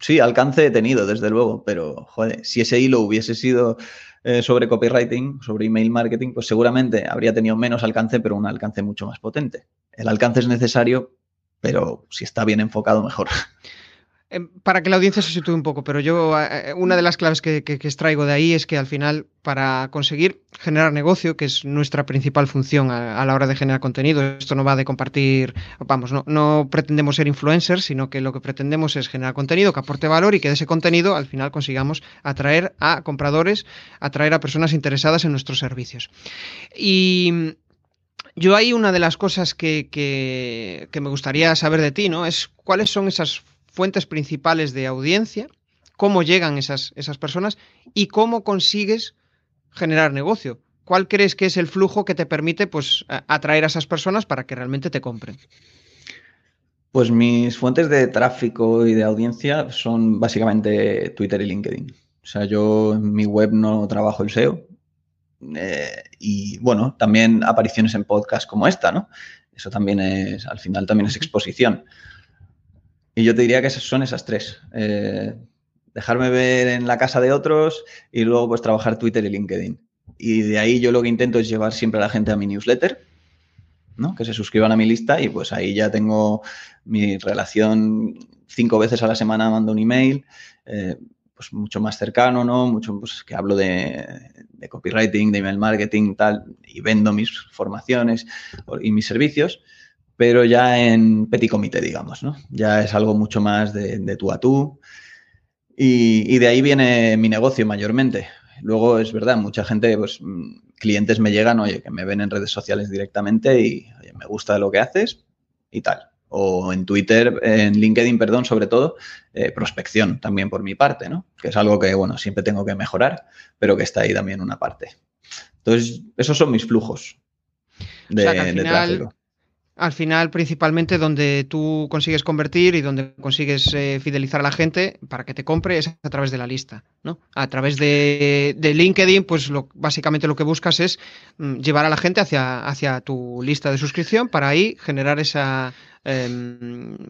sí, alcance he tenido, desde luego, pero, joder, si ese hilo hubiese sido eh, sobre copywriting, sobre email marketing, pues seguramente habría tenido menos alcance, pero un alcance mucho más potente. El alcance es necesario pero si está bien enfocado, mejor. Em, para que la audiencia se sitúe un poco, pero yo eh, eh, una de las claves que, extraigo de ahí es que al final para conseguir generar negocio, que es nuestra principal función a, la hora de generar contenido, esto no va de compartir, vamos, no, no, pretendemos ser influencers, sino que lo que pretendemos es generar contenido que aporte valor y que de ese contenido al final consigamos atraer a compradores, atraer a personas interesadas en nuestros servicios. Y yo hay una de las cosas que, me gustaría saber de ti, ¿no? Es cuáles son esas fuentes principales de audiencia, cómo llegan esas, esas personas y cómo consigues generar negocio. ¿Cuál crees que es el flujo que te permite pues, atraer a esas personas para que realmente te compren? Pues mis fuentes de tráfico y de audiencia son básicamente Twitter y LinkedIn. O sea, yo en mi web no trabajo el SEO, eh, y bueno, también apariciones en podcast como esta, ¿no? Eso también es, al final también es exposición. Y yo te diría que son esas tres. Eh, dejarme ver en la casa de otros y luego pues trabajar Twitter y LinkedIn. Y de ahí yo lo que intento es llevar siempre a la gente a mi newsletter, ¿no? Que se suscriban a mi lista y pues ahí ya tengo mi relación cinco veces a la semana mando un email, eh, pues mucho más cercano, ¿no? Mucho, pues que hablo de, de, copywriting, de email marketing, tal, y vendo mis formaciones y mis servicios, pero ya en petit comité, digamos, ¿no? Ya es algo mucho más de, de tú a tú. Y, y, de ahí viene mi negocio mayormente. Luego es verdad, mucha gente, pues clientes me llegan, oye, que me ven en redes sociales directamente y oye, me gusta lo que haces y tal o en Twitter, en LinkedIn, perdón, sobre todo, eh, prospección también por mi parte, ¿no? Que es algo que, bueno, siempre tengo que mejorar, pero que está ahí también una parte. Entonces, esos son mis flujos de, o sea, final, de tráfico. Al final, principalmente donde tú consigues convertir y donde consigues eh, fidelizar a la gente para que te compre es a través de la lista, ¿no? A través de, de LinkedIn, pues lo, básicamente lo que buscas es mm, llevar a la gente hacia, hacia tu lista de suscripción para ahí generar esa, eh,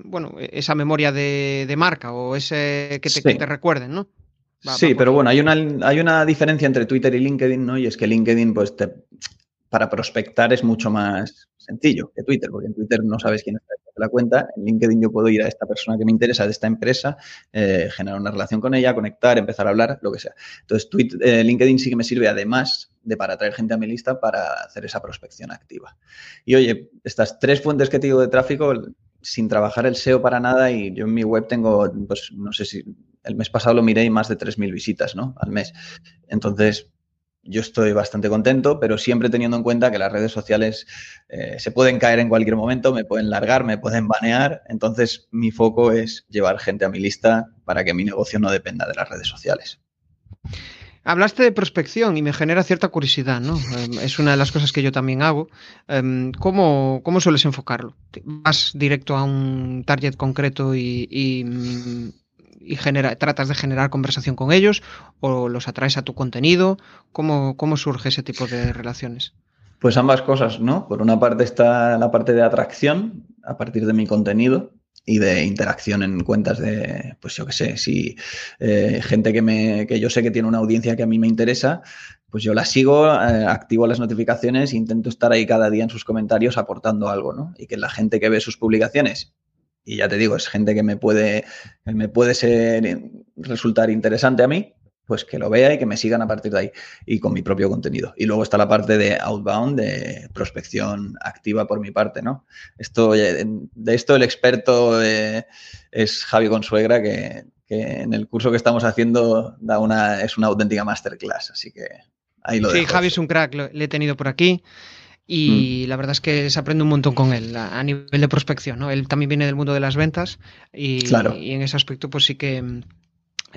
bueno, esa memoria de, de, marca o ese que te, sí. que te recuerden, ¿no? Va, sí, va pero bueno, hay una, hay una diferencia entre Twitter y LinkedIn, ¿no? Y es que LinkedIn, pues, te, para prospectar es mucho más sencillo que Twitter, porque en Twitter no sabes quién está la cuenta. En LinkedIn yo puedo ir a esta persona que me interesa de esta empresa, eh, generar una relación con ella, conectar, empezar a hablar, lo que sea. Entonces, Twitter, eh, LinkedIn sí que me sirve además de para atraer gente a mi lista para hacer esa prospección activa. Y oye, estas tres fuentes que te digo de tráfico, sin trabajar el SEO para nada, y yo en mi web tengo, pues no sé si el mes pasado lo miré y más de 3.000 visitas, ¿no? Al mes. Entonces, yo estoy bastante contento, pero siempre teniendo en cuenta que las redes sociales eh, se pueden caer en cualquier momento, me pueden largar, me pueden banear. Entonces, mi foco es llevar gente a mi lista para que mi negocio no dependa de las redes sociales. Hablaste de prospección y me genera cierta curiosidad, ¿no? Es una de las cosas que yo también hago. ¿Cómo, cómo sueles enfocarlo? ¿Vas directo a un target concreto y, y y genera, tratas de generar conversación con ellos o los atraes a tu contenido? ¿Cómo, cómo surge ese tipo de relaciones? Pues ambas cosas, ¿no? Por una parte está la parte de atracción a partir de mi contenido y de interacción en cuentas de, pues yo qué sé, si eh, gente que, me, que yo sé que tiene una audiencia que a mí me interesa, pues yo la sigo, eh, activo las notificaciones e intento estar ahí cada día en sus comentarios aportando algo, ¿no? Y que la gente que ve sus publicaciones y ya te digo, es gente que me puede, me puede ser, resultar interesante a mí, pues que lo vea y que me sigan a partir de ahí y con mi propio contenido. Y luego está la parte de outbound, de prospección activa por mi parte, ¿no? Esto, de esto el experto eh, es Javi Consuegra, que, que, en el curso que estamos haciendo da una, es una auténtica masterclass, así que ahí lo Sí, dejo Javi es un crack, lo, le he tenido por aquí y mm. la verdad es que se aprende un montón con él a, nivel de prospección, ¿no? Él también viene del mundo de las ventas y, claro. y en ese aspecto pues sí que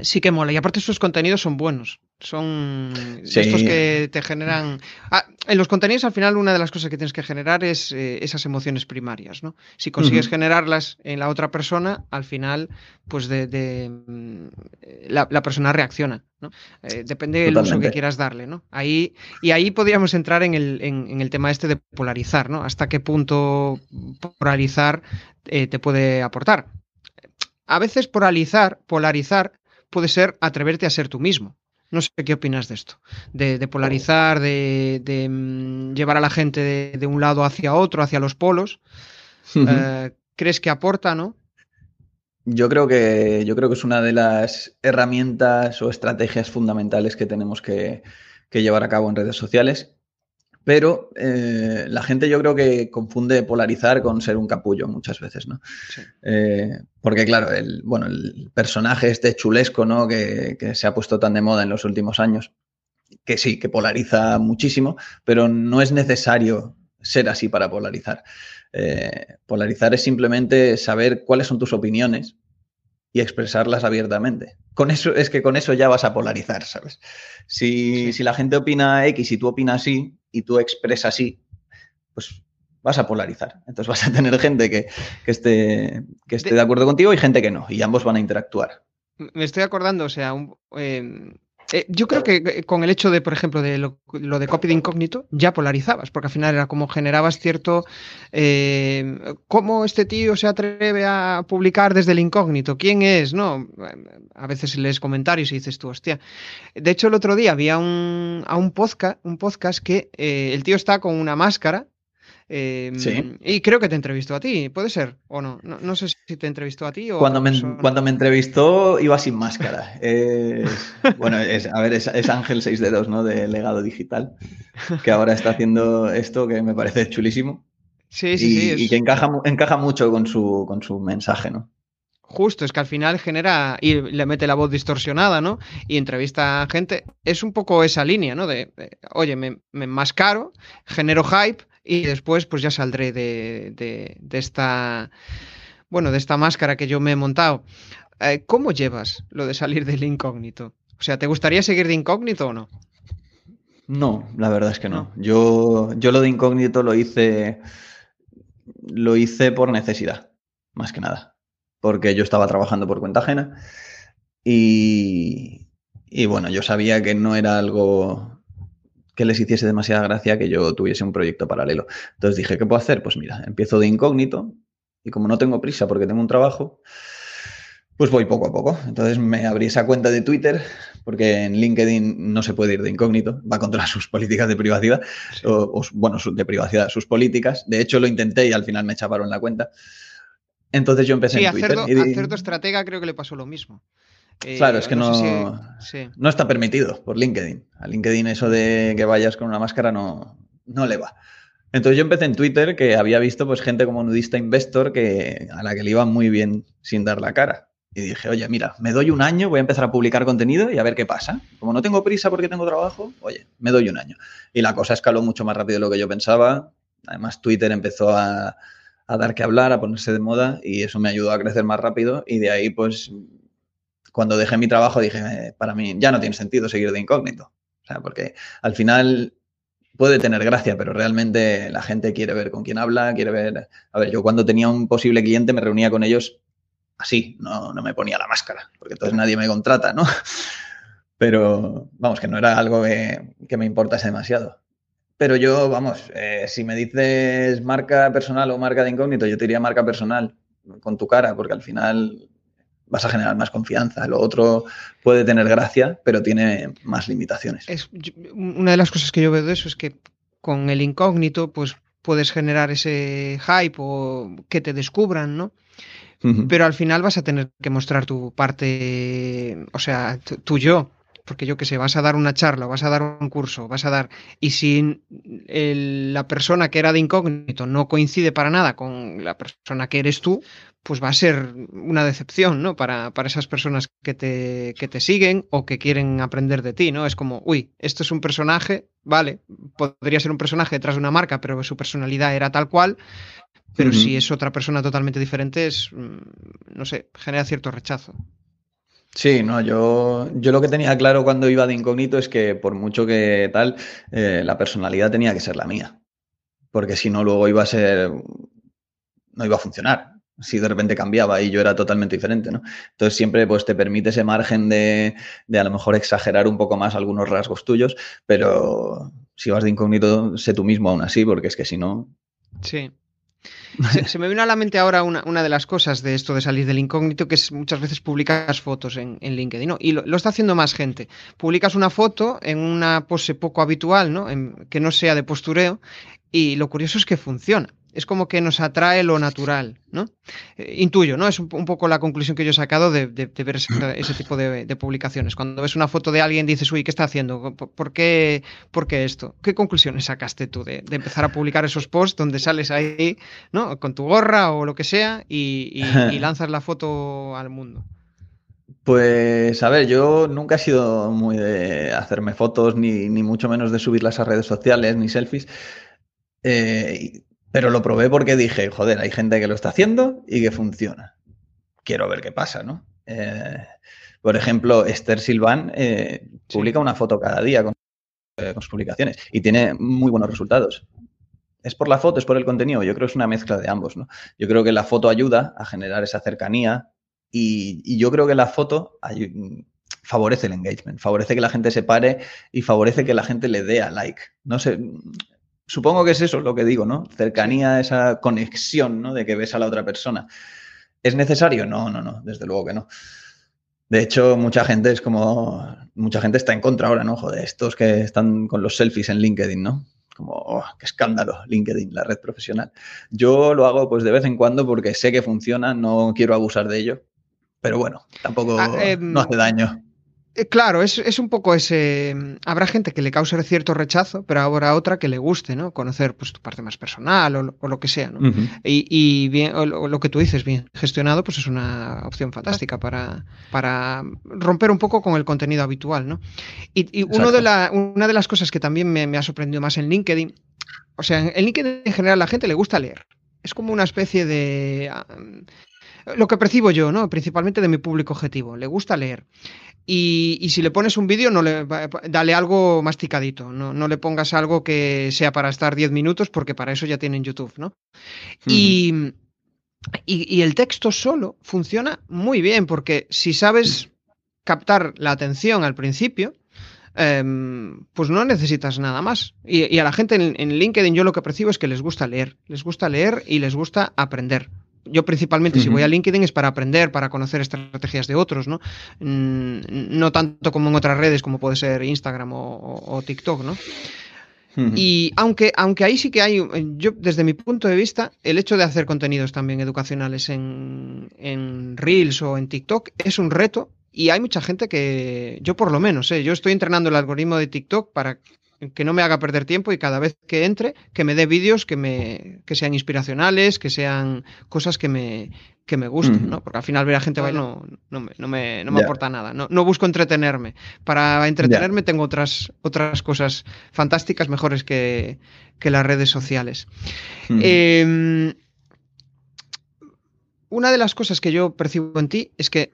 sí que mola. Y aparte sus contenidos son buenos. Son sí. estos que te generan... Ah, en los contenidos al final una de las cosas que tienes que generar es eh, esas emociones primarias, ¿no? Si consigues uh -huh. generarlas en la otra persona, al final, pues de, de la, la, persona reacciona, ¿no? Eh, depende del uso que quieras darle, ¿no? Ahí, y ahí podríamos entrar en el, en, en el tema este de polarizar, ¿no? Hasta qué punto polarizar eh, te puede aportar. A veces polarizar, polarizar puede ser atreverte a ser tú mismo. No sé qué opinas de esto, de, de polarizar, de, de um, llevar a la gente de, de, un lado hacia otro, hacia los polos. Uh -huh. uh, ¿Crees que aporta, no? Yo creo que yo creo que es una de las herramientas o estrategias fundamentales que tenemos que, que llevar a cabo en redes sociales pero eh, la gente yo creo que confunde polarizar con ser un capullo muchas veces, ¿no? Sí. Eh, porque claro, el, bueno, el personaje este chulesco, ¿no? Que, que, se ha puesto tan de moda en los últimos años, que sí, que polariza muchísimo, pero no es necesario ser así para polarizar. Eh, polarizar es simplemente saber cuáles son tus opiniones y expresarlas abiertamente. Con eso es que con eso ya vas a polarizar, ¿sabes? Si, sí. si la gente opina X y tú opinas Y y tú expresas Y, pues vas a polarizar. Entonces vas a tener gente que, que esté, que esté de... de... acuerdo contigo y gente que no, y ambos van a interactuar. Me estoy acordando, o sea, un, eh, Eh, yo creo que eh, con el hecho de, por ejemplo, de lo, de copy de incógnito, ya polarizabas, porque al final era como generabas cierto. Eh, ¿Cómo este tío se atreve a publicar desde el incógnito? ¿Quién es? No. A veces lees comentarios y dices tú, hostia. De hecho, el otro día había un, a un podcast, un podcast que el tío está con una máscara Em, y creo que te entrevistó a ti, ¿puede ser? ¿O no? No, sé si te entrevistó a ti o. Cuando, me, cuando me entrevistó iba sin máscara. bueno, es, a ver, es, Ángel 6 de 2, ¿no? De legado digital, que ahora está haciendo esto que me parece chulísimo. Sí, sí, y, sí. Y que encaja, encaja mucho con su, con su mensaje, ¿no? Justo, es que al final genera y le mete la voz distorsionada, ¿no? Y entrevista a gente. Es un poco esa línea, ¿no? De, oye, me, me genero hype, y después pues ya saldré de, esta, bueno, de esta máscara que yo me he montado. Eh, ¿Cómo llevas lo de salir del incógnito? O sea, ¿te gustaría seguir de incógnito o no? No, la verdad es que no. Yo, yo lo de incógnito lo hice, lo hice por necesidad, más que nada. Porque yo estaba trabajando por cuenta ajena y, y bueno, yo sabía que no era algo que les hiciese demasiada gracia que yo tuviese un proyecto paralelo. Entonces dije, ¿qué puedo hacer? Pues mira, empiezo de incógnito y como no tengo prisa porque tengo un trabajo, pues voy poco a poco. Entonces me abrí esa cuenta de Twitter porque en LinkedIn no se puede ir de incógnito, va contra sus políticas de privacidad, o, bueno, de privacidad, sus políticas. De hecho lo intenté y al final me chaparon la cuenta. Entonces yo empecé en Twitter. y... a estratega creo que le pasó lo mismo. Eh, claro, es que no, no, está permitido por LinkedIn. A LinkedIn eso de que vayas con una máscara no, no le va. Entonces yo empecé en Twitter que había visto pues gente como nudista investor que, a la que le iba muy bien sin dar la cara. Y dije, oye, mira, me doy un año, voy a empezar a publicar contenido y a ver qué pasa. Como no tengo prisa porque tengo trabajo, oye, me doy un año. Y la cosa escaló mucho más rápido de lo que yo pensaba. Además, Twitter empezó a, a dar que hablar, a ponerse de moda y eso me ayudó a crecer más rápido. Y de ahí, pues, cuando dejé mi trabajo dije, eh, para mí ya no tiene sentido seguir de incógnito. O sea, porque al final puede tener gracia, pero realmente la gente quiere ver con quién habla, quiere ver... A ver, yo cuando tenía un posible cliente me reunía con ellos así, no, no me ponía la máscara, porque entonces nadie me contrata, ¿no? Pero vamos, que no era algo que, me importase demasiado. Pero yo, vamos, eh, si me dices marca personal o marca de incógnito, yo te diría marca personal con tu cara, porque al final vas a generar más confianza. Lo otro puede tener gracia, pero tiene más limitaciones. Es, una de las cosas que yo veo de eso es que con el incógnito, pues puedes generar ese hype o que te descubran, ¿no? Pero al final vas a tener que mostrar tu parte, o sea, tu, yo, porque yo que sé, vas a dar una charla, vas a dar un curso, vas a dar, y si la persona que era de incógnito no coincide para nada con la persona que eres tú, pues va a ser una decepción, ¿no? Para, para esas personas que te, que te, siguen o que quieren aprender de ti, ¿no? Es como, uy, esto es un personaje, vale, podría ser un personaje detrás de una marca, pero su personalidad era tal cual, pero si es otra persona totalmente diferente, es, mm, no sé, genera cierto rechazo. Sí, no, yo, yo lo que tenía claro cuando iba de incógnito es que por mucho que tal, eh, la personalidad tenía que ser la mía, porque si no luego iba a ser, no iba a funcionar si de repente cambiaba y yo era totalmente diferente, ¿no? Entonces siempre pues te permite ese margen de, a lo mejor exagerar un poco más algunos rasgos tuyos, pero si vas de incógnito, sé tú mismo aún así, porque es que si no... Sí. Se, me vino a la mente ahora una, de las cosas de esto de salir del incógnito, que es muchas veces publicas fotos en, LinkedIn, ¿no? Y lo, está haciendo más gente. Publicas una foto en una pose poco habitual, ¿no? que no sea de postureo, y lo curioso es que funciona es como que nos atrae lo natural, ¿no? Eh, intuyo, ¿no? Es un, poco la conclusión que yo he sacado de, ver ese, tipo de, publicaciones. Cuando ves una foto de alguien dices, uy, ¿qué está haciendo? ¿Por qué, por qué esto? ¿Qué conclusiones sacaste tú de, empezar a publicar esos posts donde sales ahí, ¿no? Con tu gorra o lo que sea y, lanzas la foto al mundo? Pues a ver, yo nunca he sido muy de hacerme fotos, ni, mucho menos de subirlas a redes sociales, ni selfies. Eh, pero lo probé porque dije, joder, hay gente que lo está haciendo y que funciona. Quiero ver qué pasa, ¿no? Eh, por ejemplo, Esther Silvan eh, publica una foto cada día con, sus publicaciones y tiene muy buenos resultados. ¿Es por la foto, es por el contenido? Yo creo que es una mezcla de ambos, ¿no? Yo creo que la foto ayuda a generar esa cercanía y, yo creo que la foto favorece el engagement, favorece que la gente se pare y favorece que la gente le dé a like. No sé, supongo que es eso lo que digo, ¿no? Cercanía, esa conexión, ¿no? De que ves a la otra persona. ¿Es necesario? No, no, no, desde luego que no. De hecho, mucha gente es como, mucha gente está en contra ahora, ¿no? Joder, estos que están con los selfies en LinkedIn, ¿no? Como, oh, qué escándalo, LinkedIn, la red profesional. Yo lo hago pues de vez en cuando porque sé que funciona, no quiero abusar de ello, pero bueno, tampoco ah, em, no hace daño. Eh, claro, es, un poco ese. Mm, habrá gente que le cause cierto rechazo, pero habrá otra que le guste, ¿no? Conocer pues, tu parte más personal o, lo que sea, ¿no? Y, bien, lo que tú dices, bien gestionado, pues es una opción fantástica para, para romper un poco con el contenido habitual, ¿no? Y, uno de la, una de las cosas que también me, me ha sorprendido más en LinkedIn, o sea, en LinkedIn en general a la gente le gusta leer. Es como una especie de lo que percibo yo, ¿no? Principalmente de mi público objetivo. Le gusta leer. Y, si le pones un vídeo, no le, dale algo masticadito. No, no, le pongas algo que sea para estar 10 minutos, porque para eso ya tienen YouTube, ¿no? y, y, el texto solo funciona muy bien, porque si sabes captar la atención al principio, em, pues no necesitas nada más. Y, a la gente en, en LinkedIn yo lo que percibo es que les gusta leer. Les gusta leer y les gusta aprender yo principalmente si voy a LinkedIn es para aprender, para conocer estrategias de otros, ¿no? Mm, no tanto como en otras redes como puede ser Instagram o, TikTok, ¿no? Y aunque, aunque ahí sí que hay, yo desde mi punto de vista, el hecho de hacer contenidos también educacionales en, en Reels o en TikTok es un reto y hay mucha gente que, yo por lo menos, ¿eh? yo estoy entrenando el algoritmo de TikTok para que no me haga perder tiempo y cada vez que entre, que me dé vídeos que, me, que sean inspiracionales, que sean cosas que me, que me gusten, ¿no? Porque al final ver a gente bailar no, no, me, no me, no me aporta nada. No, no, busco entretenerme. Para entretenerme tengo otras, otras cosas fantásticas, mejores que, que las redes sociales. Em, una de las cosas que yo percibo en ti es que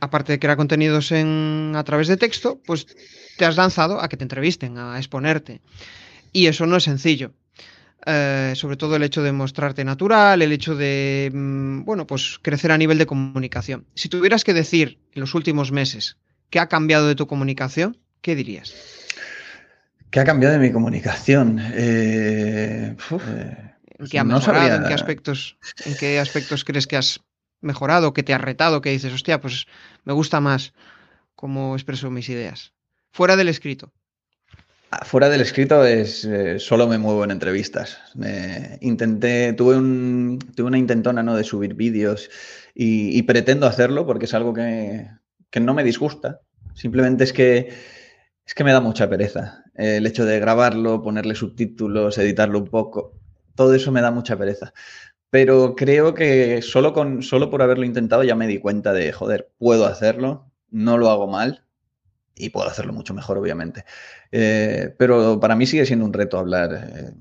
aparte de crear contenidos en, a través de texto, pues te has lanzado a que te entrevisten, a exponerte. Y eso no es sencillo. Eh, sobre todo el hecho de mostrarte natural, el hecho de, mm, bueno, pues crecer a nivel de comunicación. Si tuvieras que decir en los últimos meses qué ha cambiado de tu comunicación, ¿qué dirías? ¿Qué ha cambiado de mi comunicación? Eh, eh, ¿En qué ha mejorado? ¿En qué aspectos, en qué aspectos crees que has mejorado, que te ha retado, que dices, hostia, pues me gusta más cómo expreso mis ideas. Fuera del escrito. Ah, fuera del escrito es eh, solo me muevo en entrevistas. intenté, tuve, un, tuve una intentona ¿no? de subir vídeos y, pretendo hacerlo porque es algo que, que, no me disgusta. Simplemente es que es que me da mucha pereza. el hecho de grabarlo, ponerle subtítulos, editarlo un poco, todo eso me da mucha pereza. Pero creo que solo, con, solo por haberlo intentado ya me di cuenta de, joder, puedo hacerlo, no lo hago mal y puedo hacerlo mucho mejor, obviamente. Eh, pero para mí sigue siendo un reto hablar eh,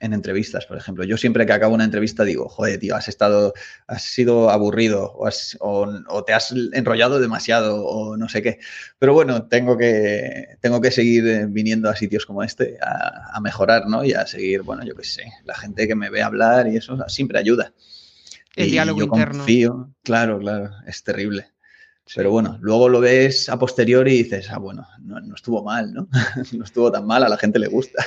en entrevistas, por ejemplo. Yo siempre que acabo una entrevista digo, joder, tío, has estado, has sido aburrido o, te has enrollado demasiado o no sé qué. Pero bueno, tengo que, tengo que seguir eh, viniendo a sitios como este a, mejorar, ¿no? Y a seguir, bueno, yo qué sé, la gente que me ve hablar y eso siempre ayuda. El diálogo yo interno. Confío, claro, claro, es terrible. Pero bueno, luego lo ves a posteriori y dices, ah, bueno, no, no estuvo mal, ¿no? no estuvo tan mal, a la gente le gusta.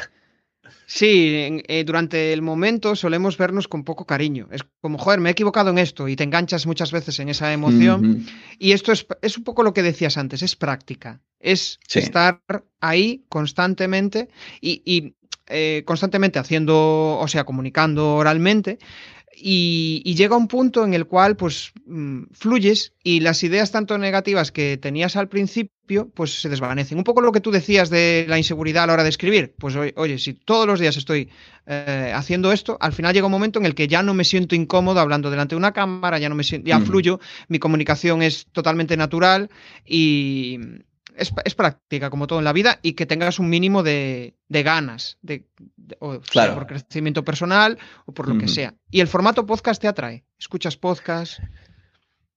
Sí, eh, durante el momento solemos vernos con poco cariño. Es como, joder, me he equivocado en esto y te enganchas muchas veces en esa emoción. Y esto es, es, un poco lo que decías antes, es práctica. Es estar ahí constantemente y, eh, constantemente haciendo, o sea, comunicando oralmente, y, llega un punto en el cual pues mm, fluyes y las ideas tanto negativas que tenías al principio pues se desvanecen. Un poco lo que tú decías de la inseguridad a la hora de escribir. Pues oye, si todos los días estoy eh, haciendo esto, al final llega un momento en el que ya no me siento incómodo hablando delante de una cámara, ya no me siento, ya fluyo, mi comunicación es totalmente natural y, es, práctica, como todo en la vida, y que tengas un mínimo de, ganas, de, o sea por crecimiento personal o por lo que sea. Y el formato podcast te atrae. ¿Escuchas podcast?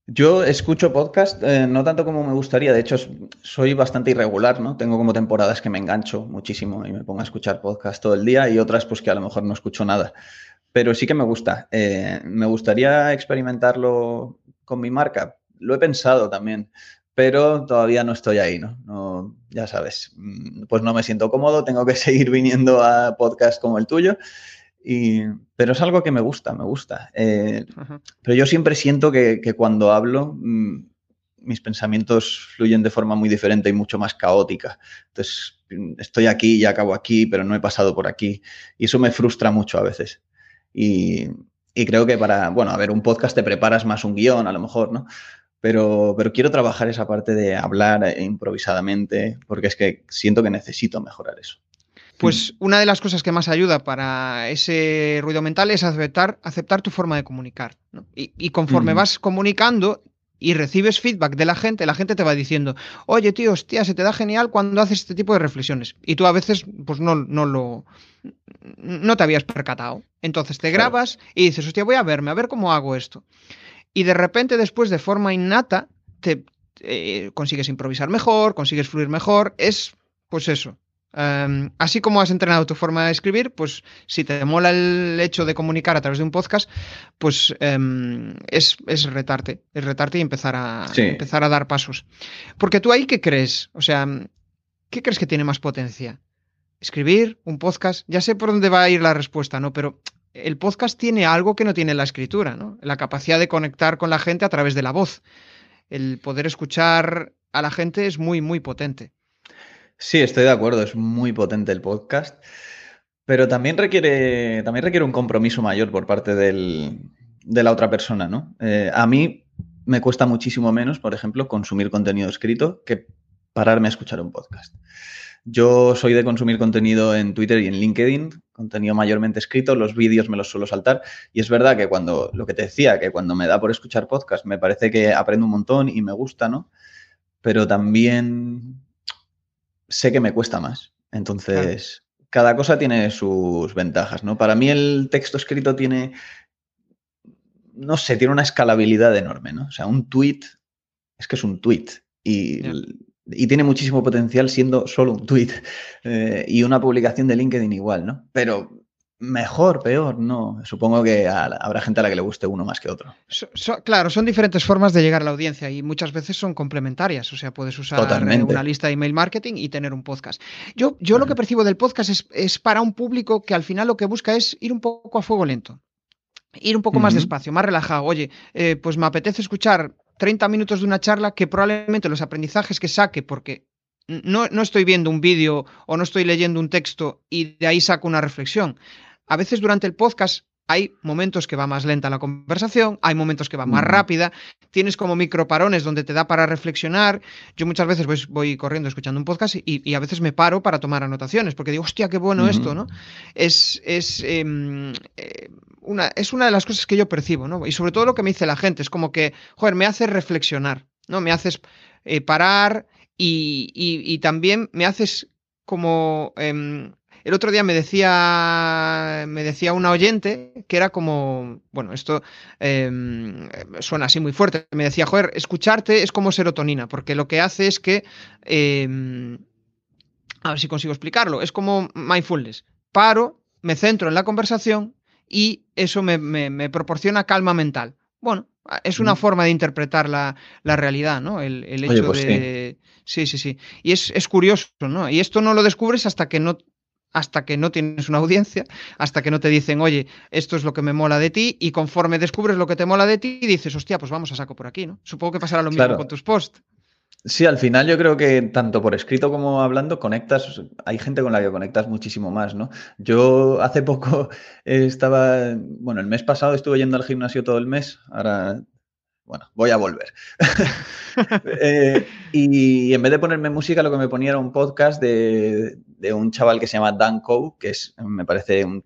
Yo escucho podcast, eh, no tanto como me gustaría, de hecho soy bastante irregular, ¿no? Tengo como temporadas que me engancho muchísimo y me pongo a escuchar podcast todo el día y otras pues que a lo mejor no escucho nada. Pero sí que me gusta. Eh, me gustaría experimentarlo con mi marca. Lo he pensado también, pero todavía no estoy ahí, ¿no? ¿no? Ya sabes, mm, pues no me siento cómodo, tengo que seguir viniendo a podcasts como el tuyo, y, pero es algo que me gusta, me gusta. Eh, pero yo siempre siento que, que cuando hablo, mm, mis pensamientos fluyen de forma muy diferente y mucho más caótica. Entonces, estoy aquí y acabo aquí, pero no he pasado por aquí. Y eso me frustra mucho a veces. Y, y creo que para, bueno, a ver, un podcast te preparas más un guion, a lo mejor, ¿no? Pero, pero quiero trabajar esa parte de hablar improvisadamente, porque es que siento que necesito mejorar eso. Pues una de las cosas que más ayuda para ese ruido mental es aceptar, aceptar tu forma de comunicar. ¿no? Y, y, conforme mm. vas comunicando, y recibes feedback de la gente, la gente te va diciendo, oye tío, hostia, se te da genial cuando haces este tipo de reflexiones. Y tú a veces, pues no, no lo, no te habías percatado. Entonces te grabas y dices, hostia, voy a verme, a ver cómo hago esto. Y de repente después, de forma innata, te eh, consigues improvisar mejor, consigues fluir mejor. Es, pues eso, Um, así como has entrenado tu forma de escribir, pues si te mola el hecho de comunicar a través de un podcast, pues um, es, es, retarte, es retarte y empezar a, sí. empezar a dar pasos. Porque tú ahí, ¿qué crees? O sea, ¿qué crees que tiene más potencia? ¿Escribir? ¿Un podcast? Ya sé por dónde va a ir la respuesta, ¿no? Pero el podcast tiene algo que no tiene la escritura, ¿no? La capacidad de conectar con la gente a través de la voz. El poder escuchar a la gente es muy, muy potente. Sí, estoy de acuerdo, es muy potente el podcast, pero también requiere, también requiere un compromiso mayor por parte del, de la otra persona, ¿no? Eh, a mí me cuesta muchísimo menos, por ejemplo, consumir contenido escrito que pararme a escuchar un podcast. Yo soy de consumir contenido en Twitter y en LinkedIn, contenido mayormente escrito, los vídeos me los suelo saltar y es verdad que cuando, lo que te decía, que cuando me da por escuchar podcast me parece que aprendo un montón y me gusta, ¿no? Pero también sé que me cuesta más. Entonces, cada cosa tiene sus ventajas, ¿no? Para mí el texto escrito tiene, no sé, tiene una escalabilidad enorme, ¿no? O sea, un tweet es que es un tweet y, yeah. Y tiene muchísimo potencial siendo solo un tweet. Eh, y una publicación de LinkedIn igual, ¿no? Pero Mejor, peor, no. Supongo que a, habrá gente a la que le guste uno más que otro. So, so, claro, son diferentes formas de llegar a la audiencia y muchas veces son complementarias. O sea, puedes usar Totalmente. una lista de email marketing y tener un podcast. Yo, yo lo que percibo del podcast es, es, para un público que al final lo que busca es ir un poco a fuego lento. Ir un poco uh -huh. más despacio, más relajado. Oye, eh, pues me apetece escuchar 30 minutos de una charla que probablemente los aprendizajes que saque, porque no, no estoy viendo un vídeo o no estoy leyendo un texto y de ahí saco una reflexión a veces durante el podcast hay momentos que va más lenta la conversación, hay momentos que va más rápida, tienes como microparones donde te da para reflexionar. Yo muchas veces voy, voy corriendo escuchando un podcast y, y, a veces me paro para tomar anotaciones, porque digo, hostia, qué bueno uh -huh. esto, ¿no? Es, es, eh, una, es una de las cosas que yo percibo, ¿no? Y sobre todo lo que me dice la gente, es como que, joder, me hace reflexionar, ¿no? Me haces eh, parar y, y, también me haces como... Eh, el otro día me decía, me decía una oyente que era como, bueno, esto eh, suena así muy fuerte, me decía, joder, escucharte es como serotonina, porque lo que hace es que, eh, a ver si consigo explicarlo, es como mindfulness. Paro, me centro en la conversación y eso me, me, me proporciona calma mental. Bueno, es una forma de interpretar la, la realidad, ¿no? El, el hecho Oye, pues de. Sí. sí, sí, sí. Y es, es curioso, ¿no? Y esto no lo descubres hasta que no hasta que no tienes una audiencia, hasta que no te dicen, oye, esto es lo que me mola de ti, y conforme descubres lo que te mola de ti, dices, hostia, pues vamos a saco por aquí, ¿no? Supongo que pasará lo mismo claro. con tus posts. Sí, al final yo creo que tanto por escrito como hablando conectas, hay gente con la que conectas muchísimo más, ¿no? Yo hace poco estaba, bueno, el mes pasado estuve yendo al gimnasio todo el mes, ahora bueno, voy a volver. eh, y en vez de ponerme música, lo que me ponía era un podcast de, un chaval que se llama Dan Coe, que es, me parece un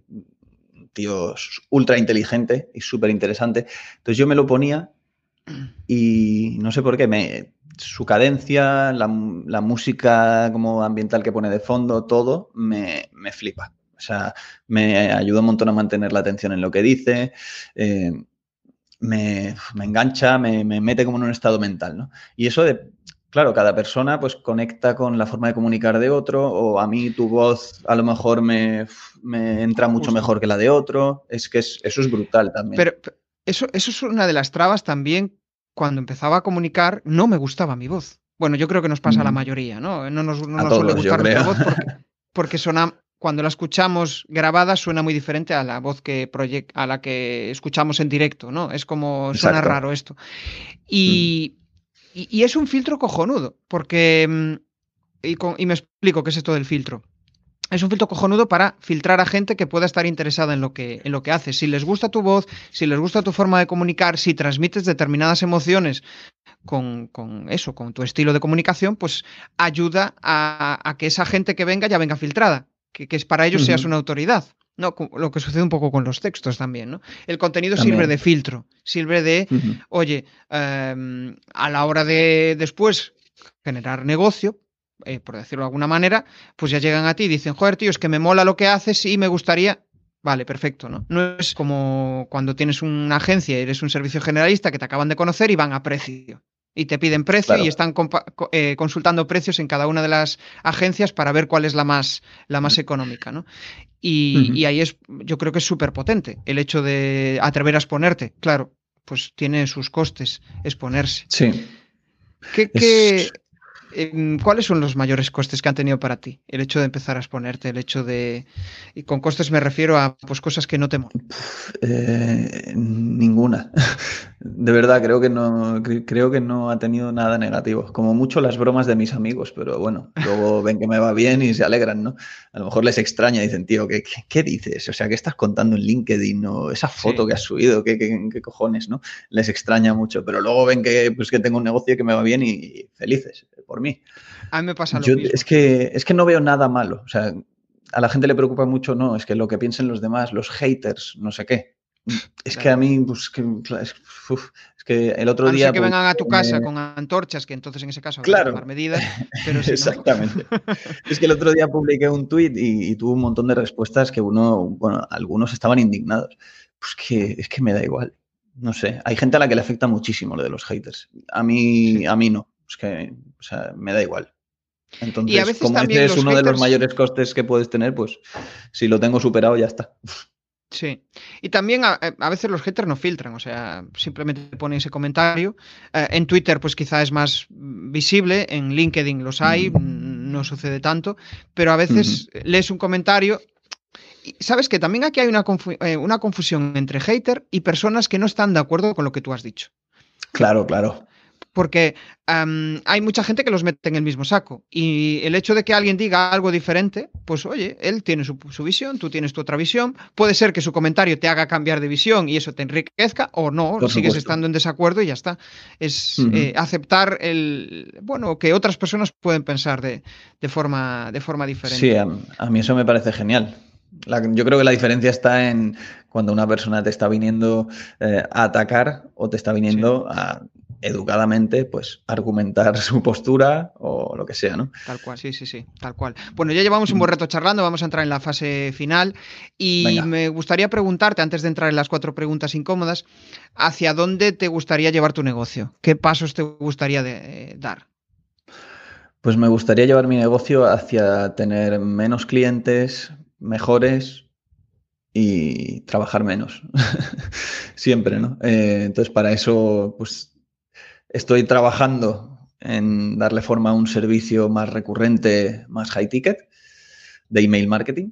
tío ultra inteligente y súper interesante. Entonces yo me lo ponía y no sé por qué, me, su cadencia, la, la, música como ambiental que pone de fondo, todo, me, me, flipa. O sea, me ayuda un montón a mantener la atención en lo que dice. Eh, me, me engancha, me, me, mete como en un estado mental, ¿no? Y eso de, claro, cada persona pues conecta con la forma de comunicar de otro, o a mí tu voz a lo mejor me, me entra mucho mejor que la de otro, es que es, eso es brutal también. Pero eso, eso es una de las trabas también cuando empezaba a comunicar, no me gustaba mi voz. Bueno, yo creo que nos pasa a la mayoría, ¿no? No nos, suele gustar nuestra voz porque, suena, cuando la escuchamos grabada suena muy diferente a la voz que a la que escuchamos en directo, ¿no? Es como suena raro esto. Y, y, es un filtro cojonudo, porque mm, y me explico qué es esto del filtro es un filtro cojonudo para filtrar a gente que pueda estar interesada en lo que, en lo que haces. Si les gusta tu voz, si les gusta tu forma de comunicar, si transmites determinadas emociones con, eso, con tu estilo de comunicación, pues ayuda a, que esa gente que venga ya venga filtrada, que, es para ellos seas una autoridad. No, lo que sucede un poco con los textos también, ¿no? El contenido sirve de filtro, sirve de, oye, em, a la hora de después generar negocio, eh, por decirlo de alguna manera, pues ya llegan a ti y dicen, joder, tío, es que me mola lo que haces y me gustaría. Vale, perfecto, ¿no? No es como cuando tienes una agencia y eres un servicio generalista que te acaban de conocer y van a precio. Y te piden precio y están eh, consultando precios en cada una de las agencias para ver cuál es la más, la más económica, ¿no? Y, y ahí es, yo creo que es súper potente el hecho de atrever a exponerte. Claro, pues tiene sus costes exponerse. Sí. ¿Qué, qué, ¿cuáles son los mayores costes que han tenido para ti? El hecho de empezar a exponerte, el hecho de... Y con costes me refiero a pues, cosas que no te molan. Eh, ninguna. De verdad, creo que, no, creo que no ha tenido nada negativo. Como mucho las bromas de mis amigos, pero bueno, luego ven que me va bien y se alegran, ¿no? A lo mejor les extraña y dicen, tío, ¿qué, qué, dices? O sea, ¿qué estás contando en LinkedIn? o Esa foto que has subido, ¿qué, ¿qué, cojones, no? Les extraña mucho, pero luego ven que, pues, que tengo un negocio que me va bien y felices por mí. A mí me pasa lo mismo. Es que, es que no veo nada malo. O sea, a la gente le preocupa mucho, no, es que lo que piensen los demás, los haters, no sé qué. Es que a mí, pues, que, es, que el otro día. que vengan a tu casa con antorchas, que entonces en ese caso claro. tomar medidas. Pero Exactamente. es que el otro día publiqué un tweet y, tuvo un montón de respuestas que uno, bueno, algunos estaban indignados. Pues que es que me da igual. No sé. Hay gente a la que le afecta muchísimo lo de los haters. A mí, a mí no. Es que, o sea, me da igual. Entonces, como ese es uno de los mayores costes que puedes tener, pues si lo tengo superado, ya está. Sí. Y también a, veces los haters no filtran, o sea, simplemente ponen ese comentario. Eh, en Twitter, pues quizá es más visible, en LinkedIn los hay, mm. no sucede tanto, pero a veces lees un comentario. Y sabes que también aquí hay una, eh, una confusión entre hater y personas que no están de acuerdo con lo que tú has dicho. Claro, claro porque hay mucha gente que los mete en el mismo saco. Y el hecho de que alguien diga algo diferente, pues oye, él tiene su, visión, tú tienes tu otra visión. Puede ser que su comentario te haga cambiar de visión y eso te enriquezca, o no, sigues estando en desacuerdo y ya está. Es eh, aceptar el bueno que otras personas pueden pensar de, forma, de forma diferente. Sí, a, mí eso me parece genial. yo creo que la diferencia está en cuando una persona te está viniendo eh, a atacar o te está viniendo a educadamente, pues argumentar su postura o lo que sea, ¿no? Tal cual, sí, sí, sí, tal cual. Bueno, ya llevamos un buen rato charlando, vamos a entrar en la fase final y me gustaría preguntarte, antes de entrar en las cuatro preguntas incómodas, ¿hacia dónde te gustaría llevar tu negocio? ¿Qué pasos te gustaría de, dar? Pues me gustaría llevar mi negocio hacia tener menos clientes, mejores, y trabajar menos. Siempre, ¿no? Eh, entonces, para eso, pues Estoy trabajando en darle forma a un servicio más recurrente, más high ticket de email marketing.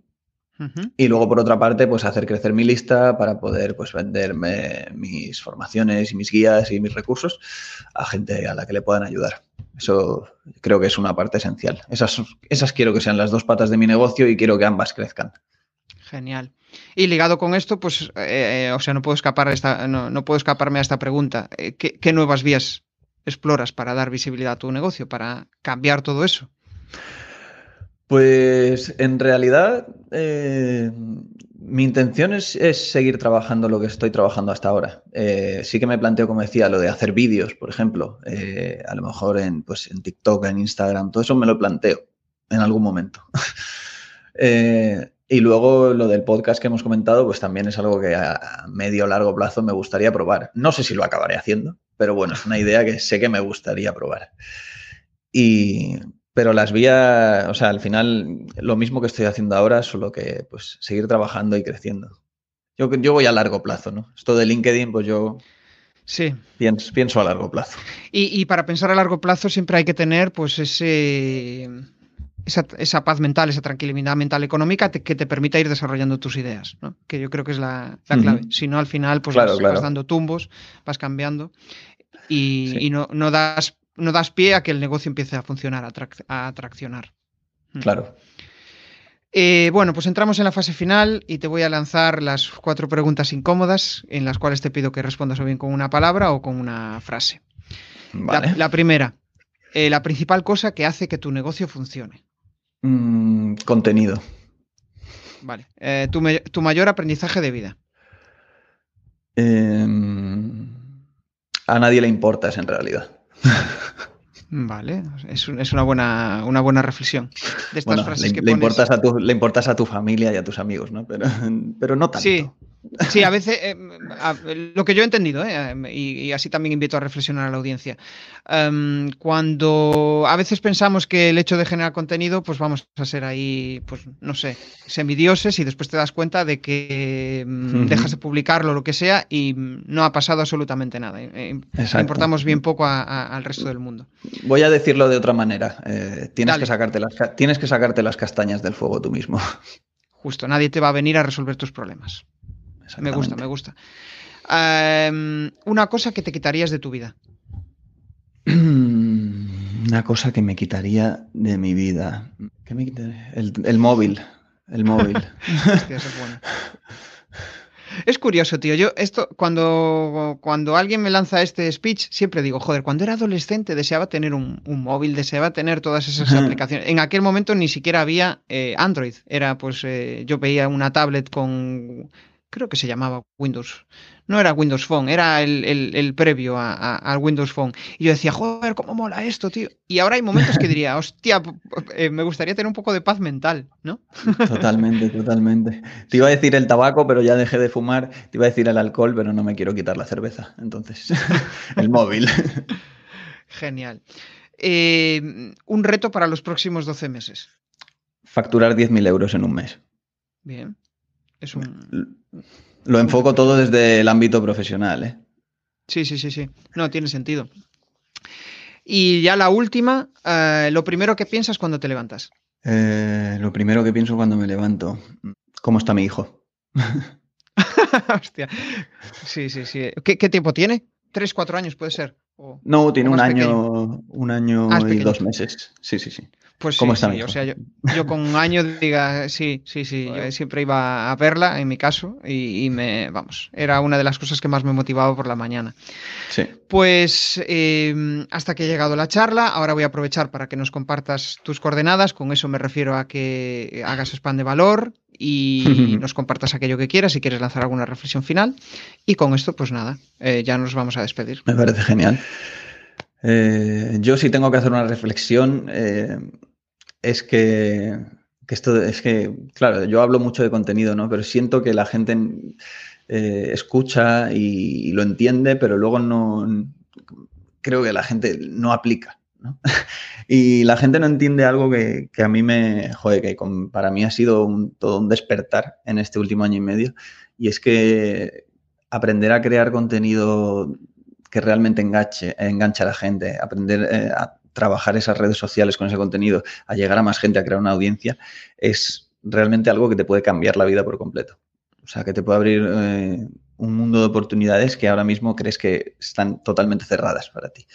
Y luego, por otra parte, pues hacer crecer mi lista para poder pues, venderme mis formaciones y mis guías y mis recursos a gente a la que le puedan ayudar. Eso creo que es una parte esencial. Esas, esas quiero que sean las dos patas de mi negocio y quiero que ambas crezcan. Genial. Y ligado con esto, pues, eh, eh, o sea, no puedo escapar esta, no, puedo escaparme a esta pregunta. Eh, ¿Qué, nuevas vías exploras para dar visibilidad a tu negocio, para cambiar todo eso? Pues en realidad mi intención es, seguir trabajando lo que estoy trabajando hasta ahora. sí que me planteo, como decía, lo de hacer vídeos, por ejemplo, a lo mejor en, pues, en TikTok, en Instagram, todo eso me lo planteo en algún momento. Y luego lo del podcast que hemos comentado, pues también es algo que a medio o largo plazo me gustaría probar. No sé si lo acabaré haciendo, pero bueno, es una idea que sé que me gustaría probar. Y, pero las vías, o sea, al final lo mismo que estoy haciendo ahora, solo que pues seguir trabajando y creciendo. Yo, yo voy a largo plazo, ¿no? Esto de LinkedIn, pues yo Sí. Pienso, pienso a largo plazo. Y, y, para pensar a largo plazo siempre hay que tener pues ese esa, esa, paz mental, esa tranquilidad mental económica te, que te permita ir desarrollando tus ideas, ¿no? que yo creo que es la, la clave. Uh -huh. Si no, al final pues claro, vas, claro. vas, dando tumbos, vas cambiando y, sí. y no, no, das, no das pie a que el negocio empiece a funcionar, a, trac a traccionar. Claro. Eh, bueno, pues entramos en la fase final y te voy a lanzar las cuatro preguntas incómodas en las cuales te pido que respondas o bien con una palabra o con una frase. Vale. La, la primera, eh, la principal cosa que hace que tu negocio funcione. Mm, contenido. Vale. Eh, tu, tu, mayor aprendizaje de vida. Eh, a nadie le importas en realidad. Vale, es, es, una, buena, una buena reflexión. De estas bueno, frases le, que pones... le, importas a tu, le importas a tu familia y a tus amigos, ¿no? Pero, pero no tanto. Sí, Sí, a veces, eh, a, lo que yo he entendido, eh, y, y, así también invito a reflexionar a la audiencia, um, cuando a veces pensamos que el hecho de generar contenido, pues vamos a ser ahí, pues no sé, semidioses y después te das cuenta de que um, uh -huh. dejas de publicarlo o lo que sea y no ha pasado absolutamente nada. Eh, importamos bien poco a, a, al resto del mundo. Voy a decirlo de otra manera. Eh, tienes, que sacarte las, tienes que sacarte las castañas del fuego tú mismo. Justo, nadie te va a venir a resolver tus problemas. Me gusta, me gusta. Um, una cosa que te quitarías de tu vida. Una cosa que me quitaría de mi vida. ¿Qué me quitaría? El, el móvil. El móvil. Hostia, eso es bueno. Es curioso, tío. Yo esto cuando cuando alguien me lanza este speech siempre digo, joder, cuando era adolescente deseaba tener un, un móvil, deseaba tener todas esas aplicaciones. En aquel momento ni siquiera había eh, Android. Era pues eh, yo veía una tablet con creo que se llamaba Windows. No era Windows Phone, era el, el, el previo al Windows Phone. Y yo decía, joder, cómo mola esto, tío. Y ahora hay momentos que diría, hostia, eh, me gustaría tener un poco de paz mental, ¿no? Totalmente, totalmente. Te iba a decir el tabaco, pero ya dejé de fumar. Te iba a decir el alcohol, pero no me quiero quitar la cerveza. Entonces, el móvil. Genial. Eh, un reto para los próximos 12 meses. Facturar 10.000 euros en un mes. Bien. Es un... Lo enfoco todo desde el ámbito profesional, ¿eh? Sí, sí, sí, sí. No, tiene sentido. Y ya la última, eh, lo primero que piensas cuando te levantas. Eh, lo primero que pienso cuando me levanto, ¿cómo está mi hijo? Hostia. Sí, sí, sí. ¿Qué, ¿Qué, tiempo tiene? ¿Tres, cuatro años puede ser? ¿O, no, tiene un año, un año ah, y dos meses. Sí, sí, sí. Pues ¿Cómo sí, está sí. o sea, yo, yo, con un año diga, sí, sí, sí, yo siempre iba a verla, en mi caso, y, y, me, vamos, era una de las cosas que más me motivaba por la mañana. Sí. Pues eh, hasta que ha llegado la charla, ahora voy a aprovechar para que nos compartas tus coordenadas, con eso me refiero a que hagas spam de valor y nos compartas aquello que quieras, si quieres lanzar alguna reflexión final, y con esto, pues nada, eh, ya nos vamos a despedir. Me parece genial. Eh, yo sí tengo que hacer una reflexión. Eh, es que, esto es que, claro, yo hablo mucho de contenido, ¿no? Pero siento que la gente eh, escucha y, lo entiende, pero luego no. Creo que la gente no aplica. ¿no? y la gente no entiende algo que, que a mí me. Joder, que para mí ha sido todo un despertar en este último año y medio. Y es que aprender a crear contenido que realmente enganche, enganche a la gente, aprender eh, a trabajar esas redes sociales con ese contenido, a llegar a más gente, a crear una audiencia, es realmente algo que te puede cambiar la vida por completo. O sea, que te puede abrir eh, un mundo de oportunidades que ahora mismo crees que están totalmente cerradas para ti.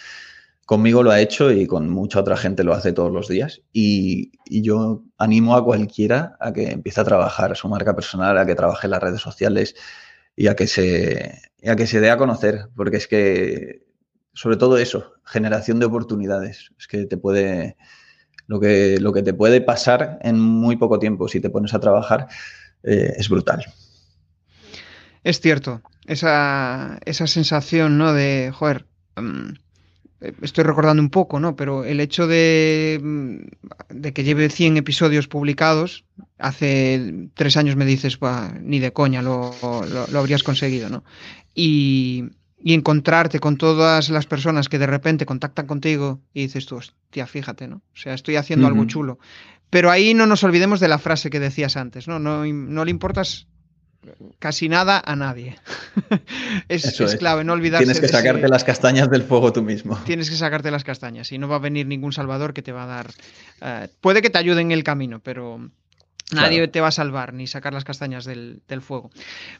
Conmigo lo ha hecho y con mucha otra gente lo hace todos los días. Y, y, yo animo a cualquiera a que empiece a trabajar su marca personal, a que trabaje en las redes sociales y a que se, a que se dé a conocer, porque es que, sobre todo eso, generación de oportunidades, es que te puede, lo que, lo que te puede pasar en muy poco tiempo si te pones a trabajar eh, es brutal. Es cierto, esa, esa sensación, ¿no? De, joder, um, estoy recordando un poco, ¿no? Pero el hecho de, de, que lleve 100 episodios publicados, hace tres años me dices, ni de coña lo, lo, lo habrías conseguido, ¿no? Y, y, encontrarte con todas las personas que de repente contactan contigo y dices tú, hostia, fíjate, ¿no? O sea, estoy haciendo uh -huh. algo chulo. Pero ahí no nos olvidemos de la frase que decías antes, ¿no? No, no le importas casi nada a nadie. es, clave, no olvidarse. Tienes que sacarte las castañas del fuego tú mismo. Tienes que sacarte las castañas y no va a venir ningún salvador que te va a dar. Eh, puede que te ayude en el camino, pero. Nadie te va a salvar ni sacar las castañas del, fuego.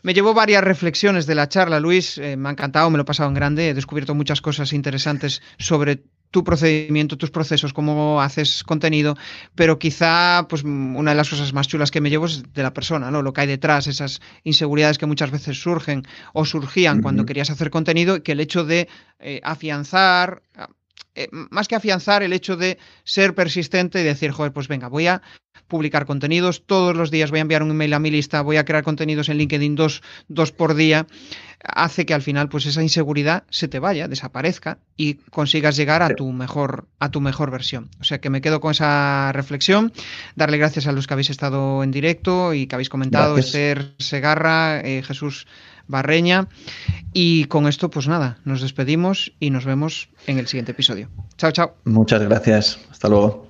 Me llevo varias reflexiones de la charla, Luis. Eh, me ha encantado, me lo he pasado en grande. He descubierto muchas cosas interesantes sobre tu procedimiento, tus procesos, cómo haces contenido, pero quizá pues una de las cosas más chulas que me llevo es de la persona, ¿no? Lo que hay detrás, esas inseguridades que muchas veces surgen o surgían cuando querías hacer contenido que el hecho de eh, afianzar eh, más que afianzar el hecho de ser persistente y decir, joder, pues venga, voy a publicar contenidos todos los días, voy a enviar un email a mi lista, voy a crear contenidos en LinkedIn dos, dos por día, hace que al final pues esa inseguridad se te vaya, desaparezca y consigas llegar a tu mejor a tu mejor versión. O sea que me quedo con esa reflexión, darle gracias a los que habéis estado en directo y que habéis comentado, Esther Segarra, eh, Jesús Barreña y con esto pues nada, nos despedimos y nos vemos en el siguiente episodio. Chao, chao. Muchas gracias. Hasta luego.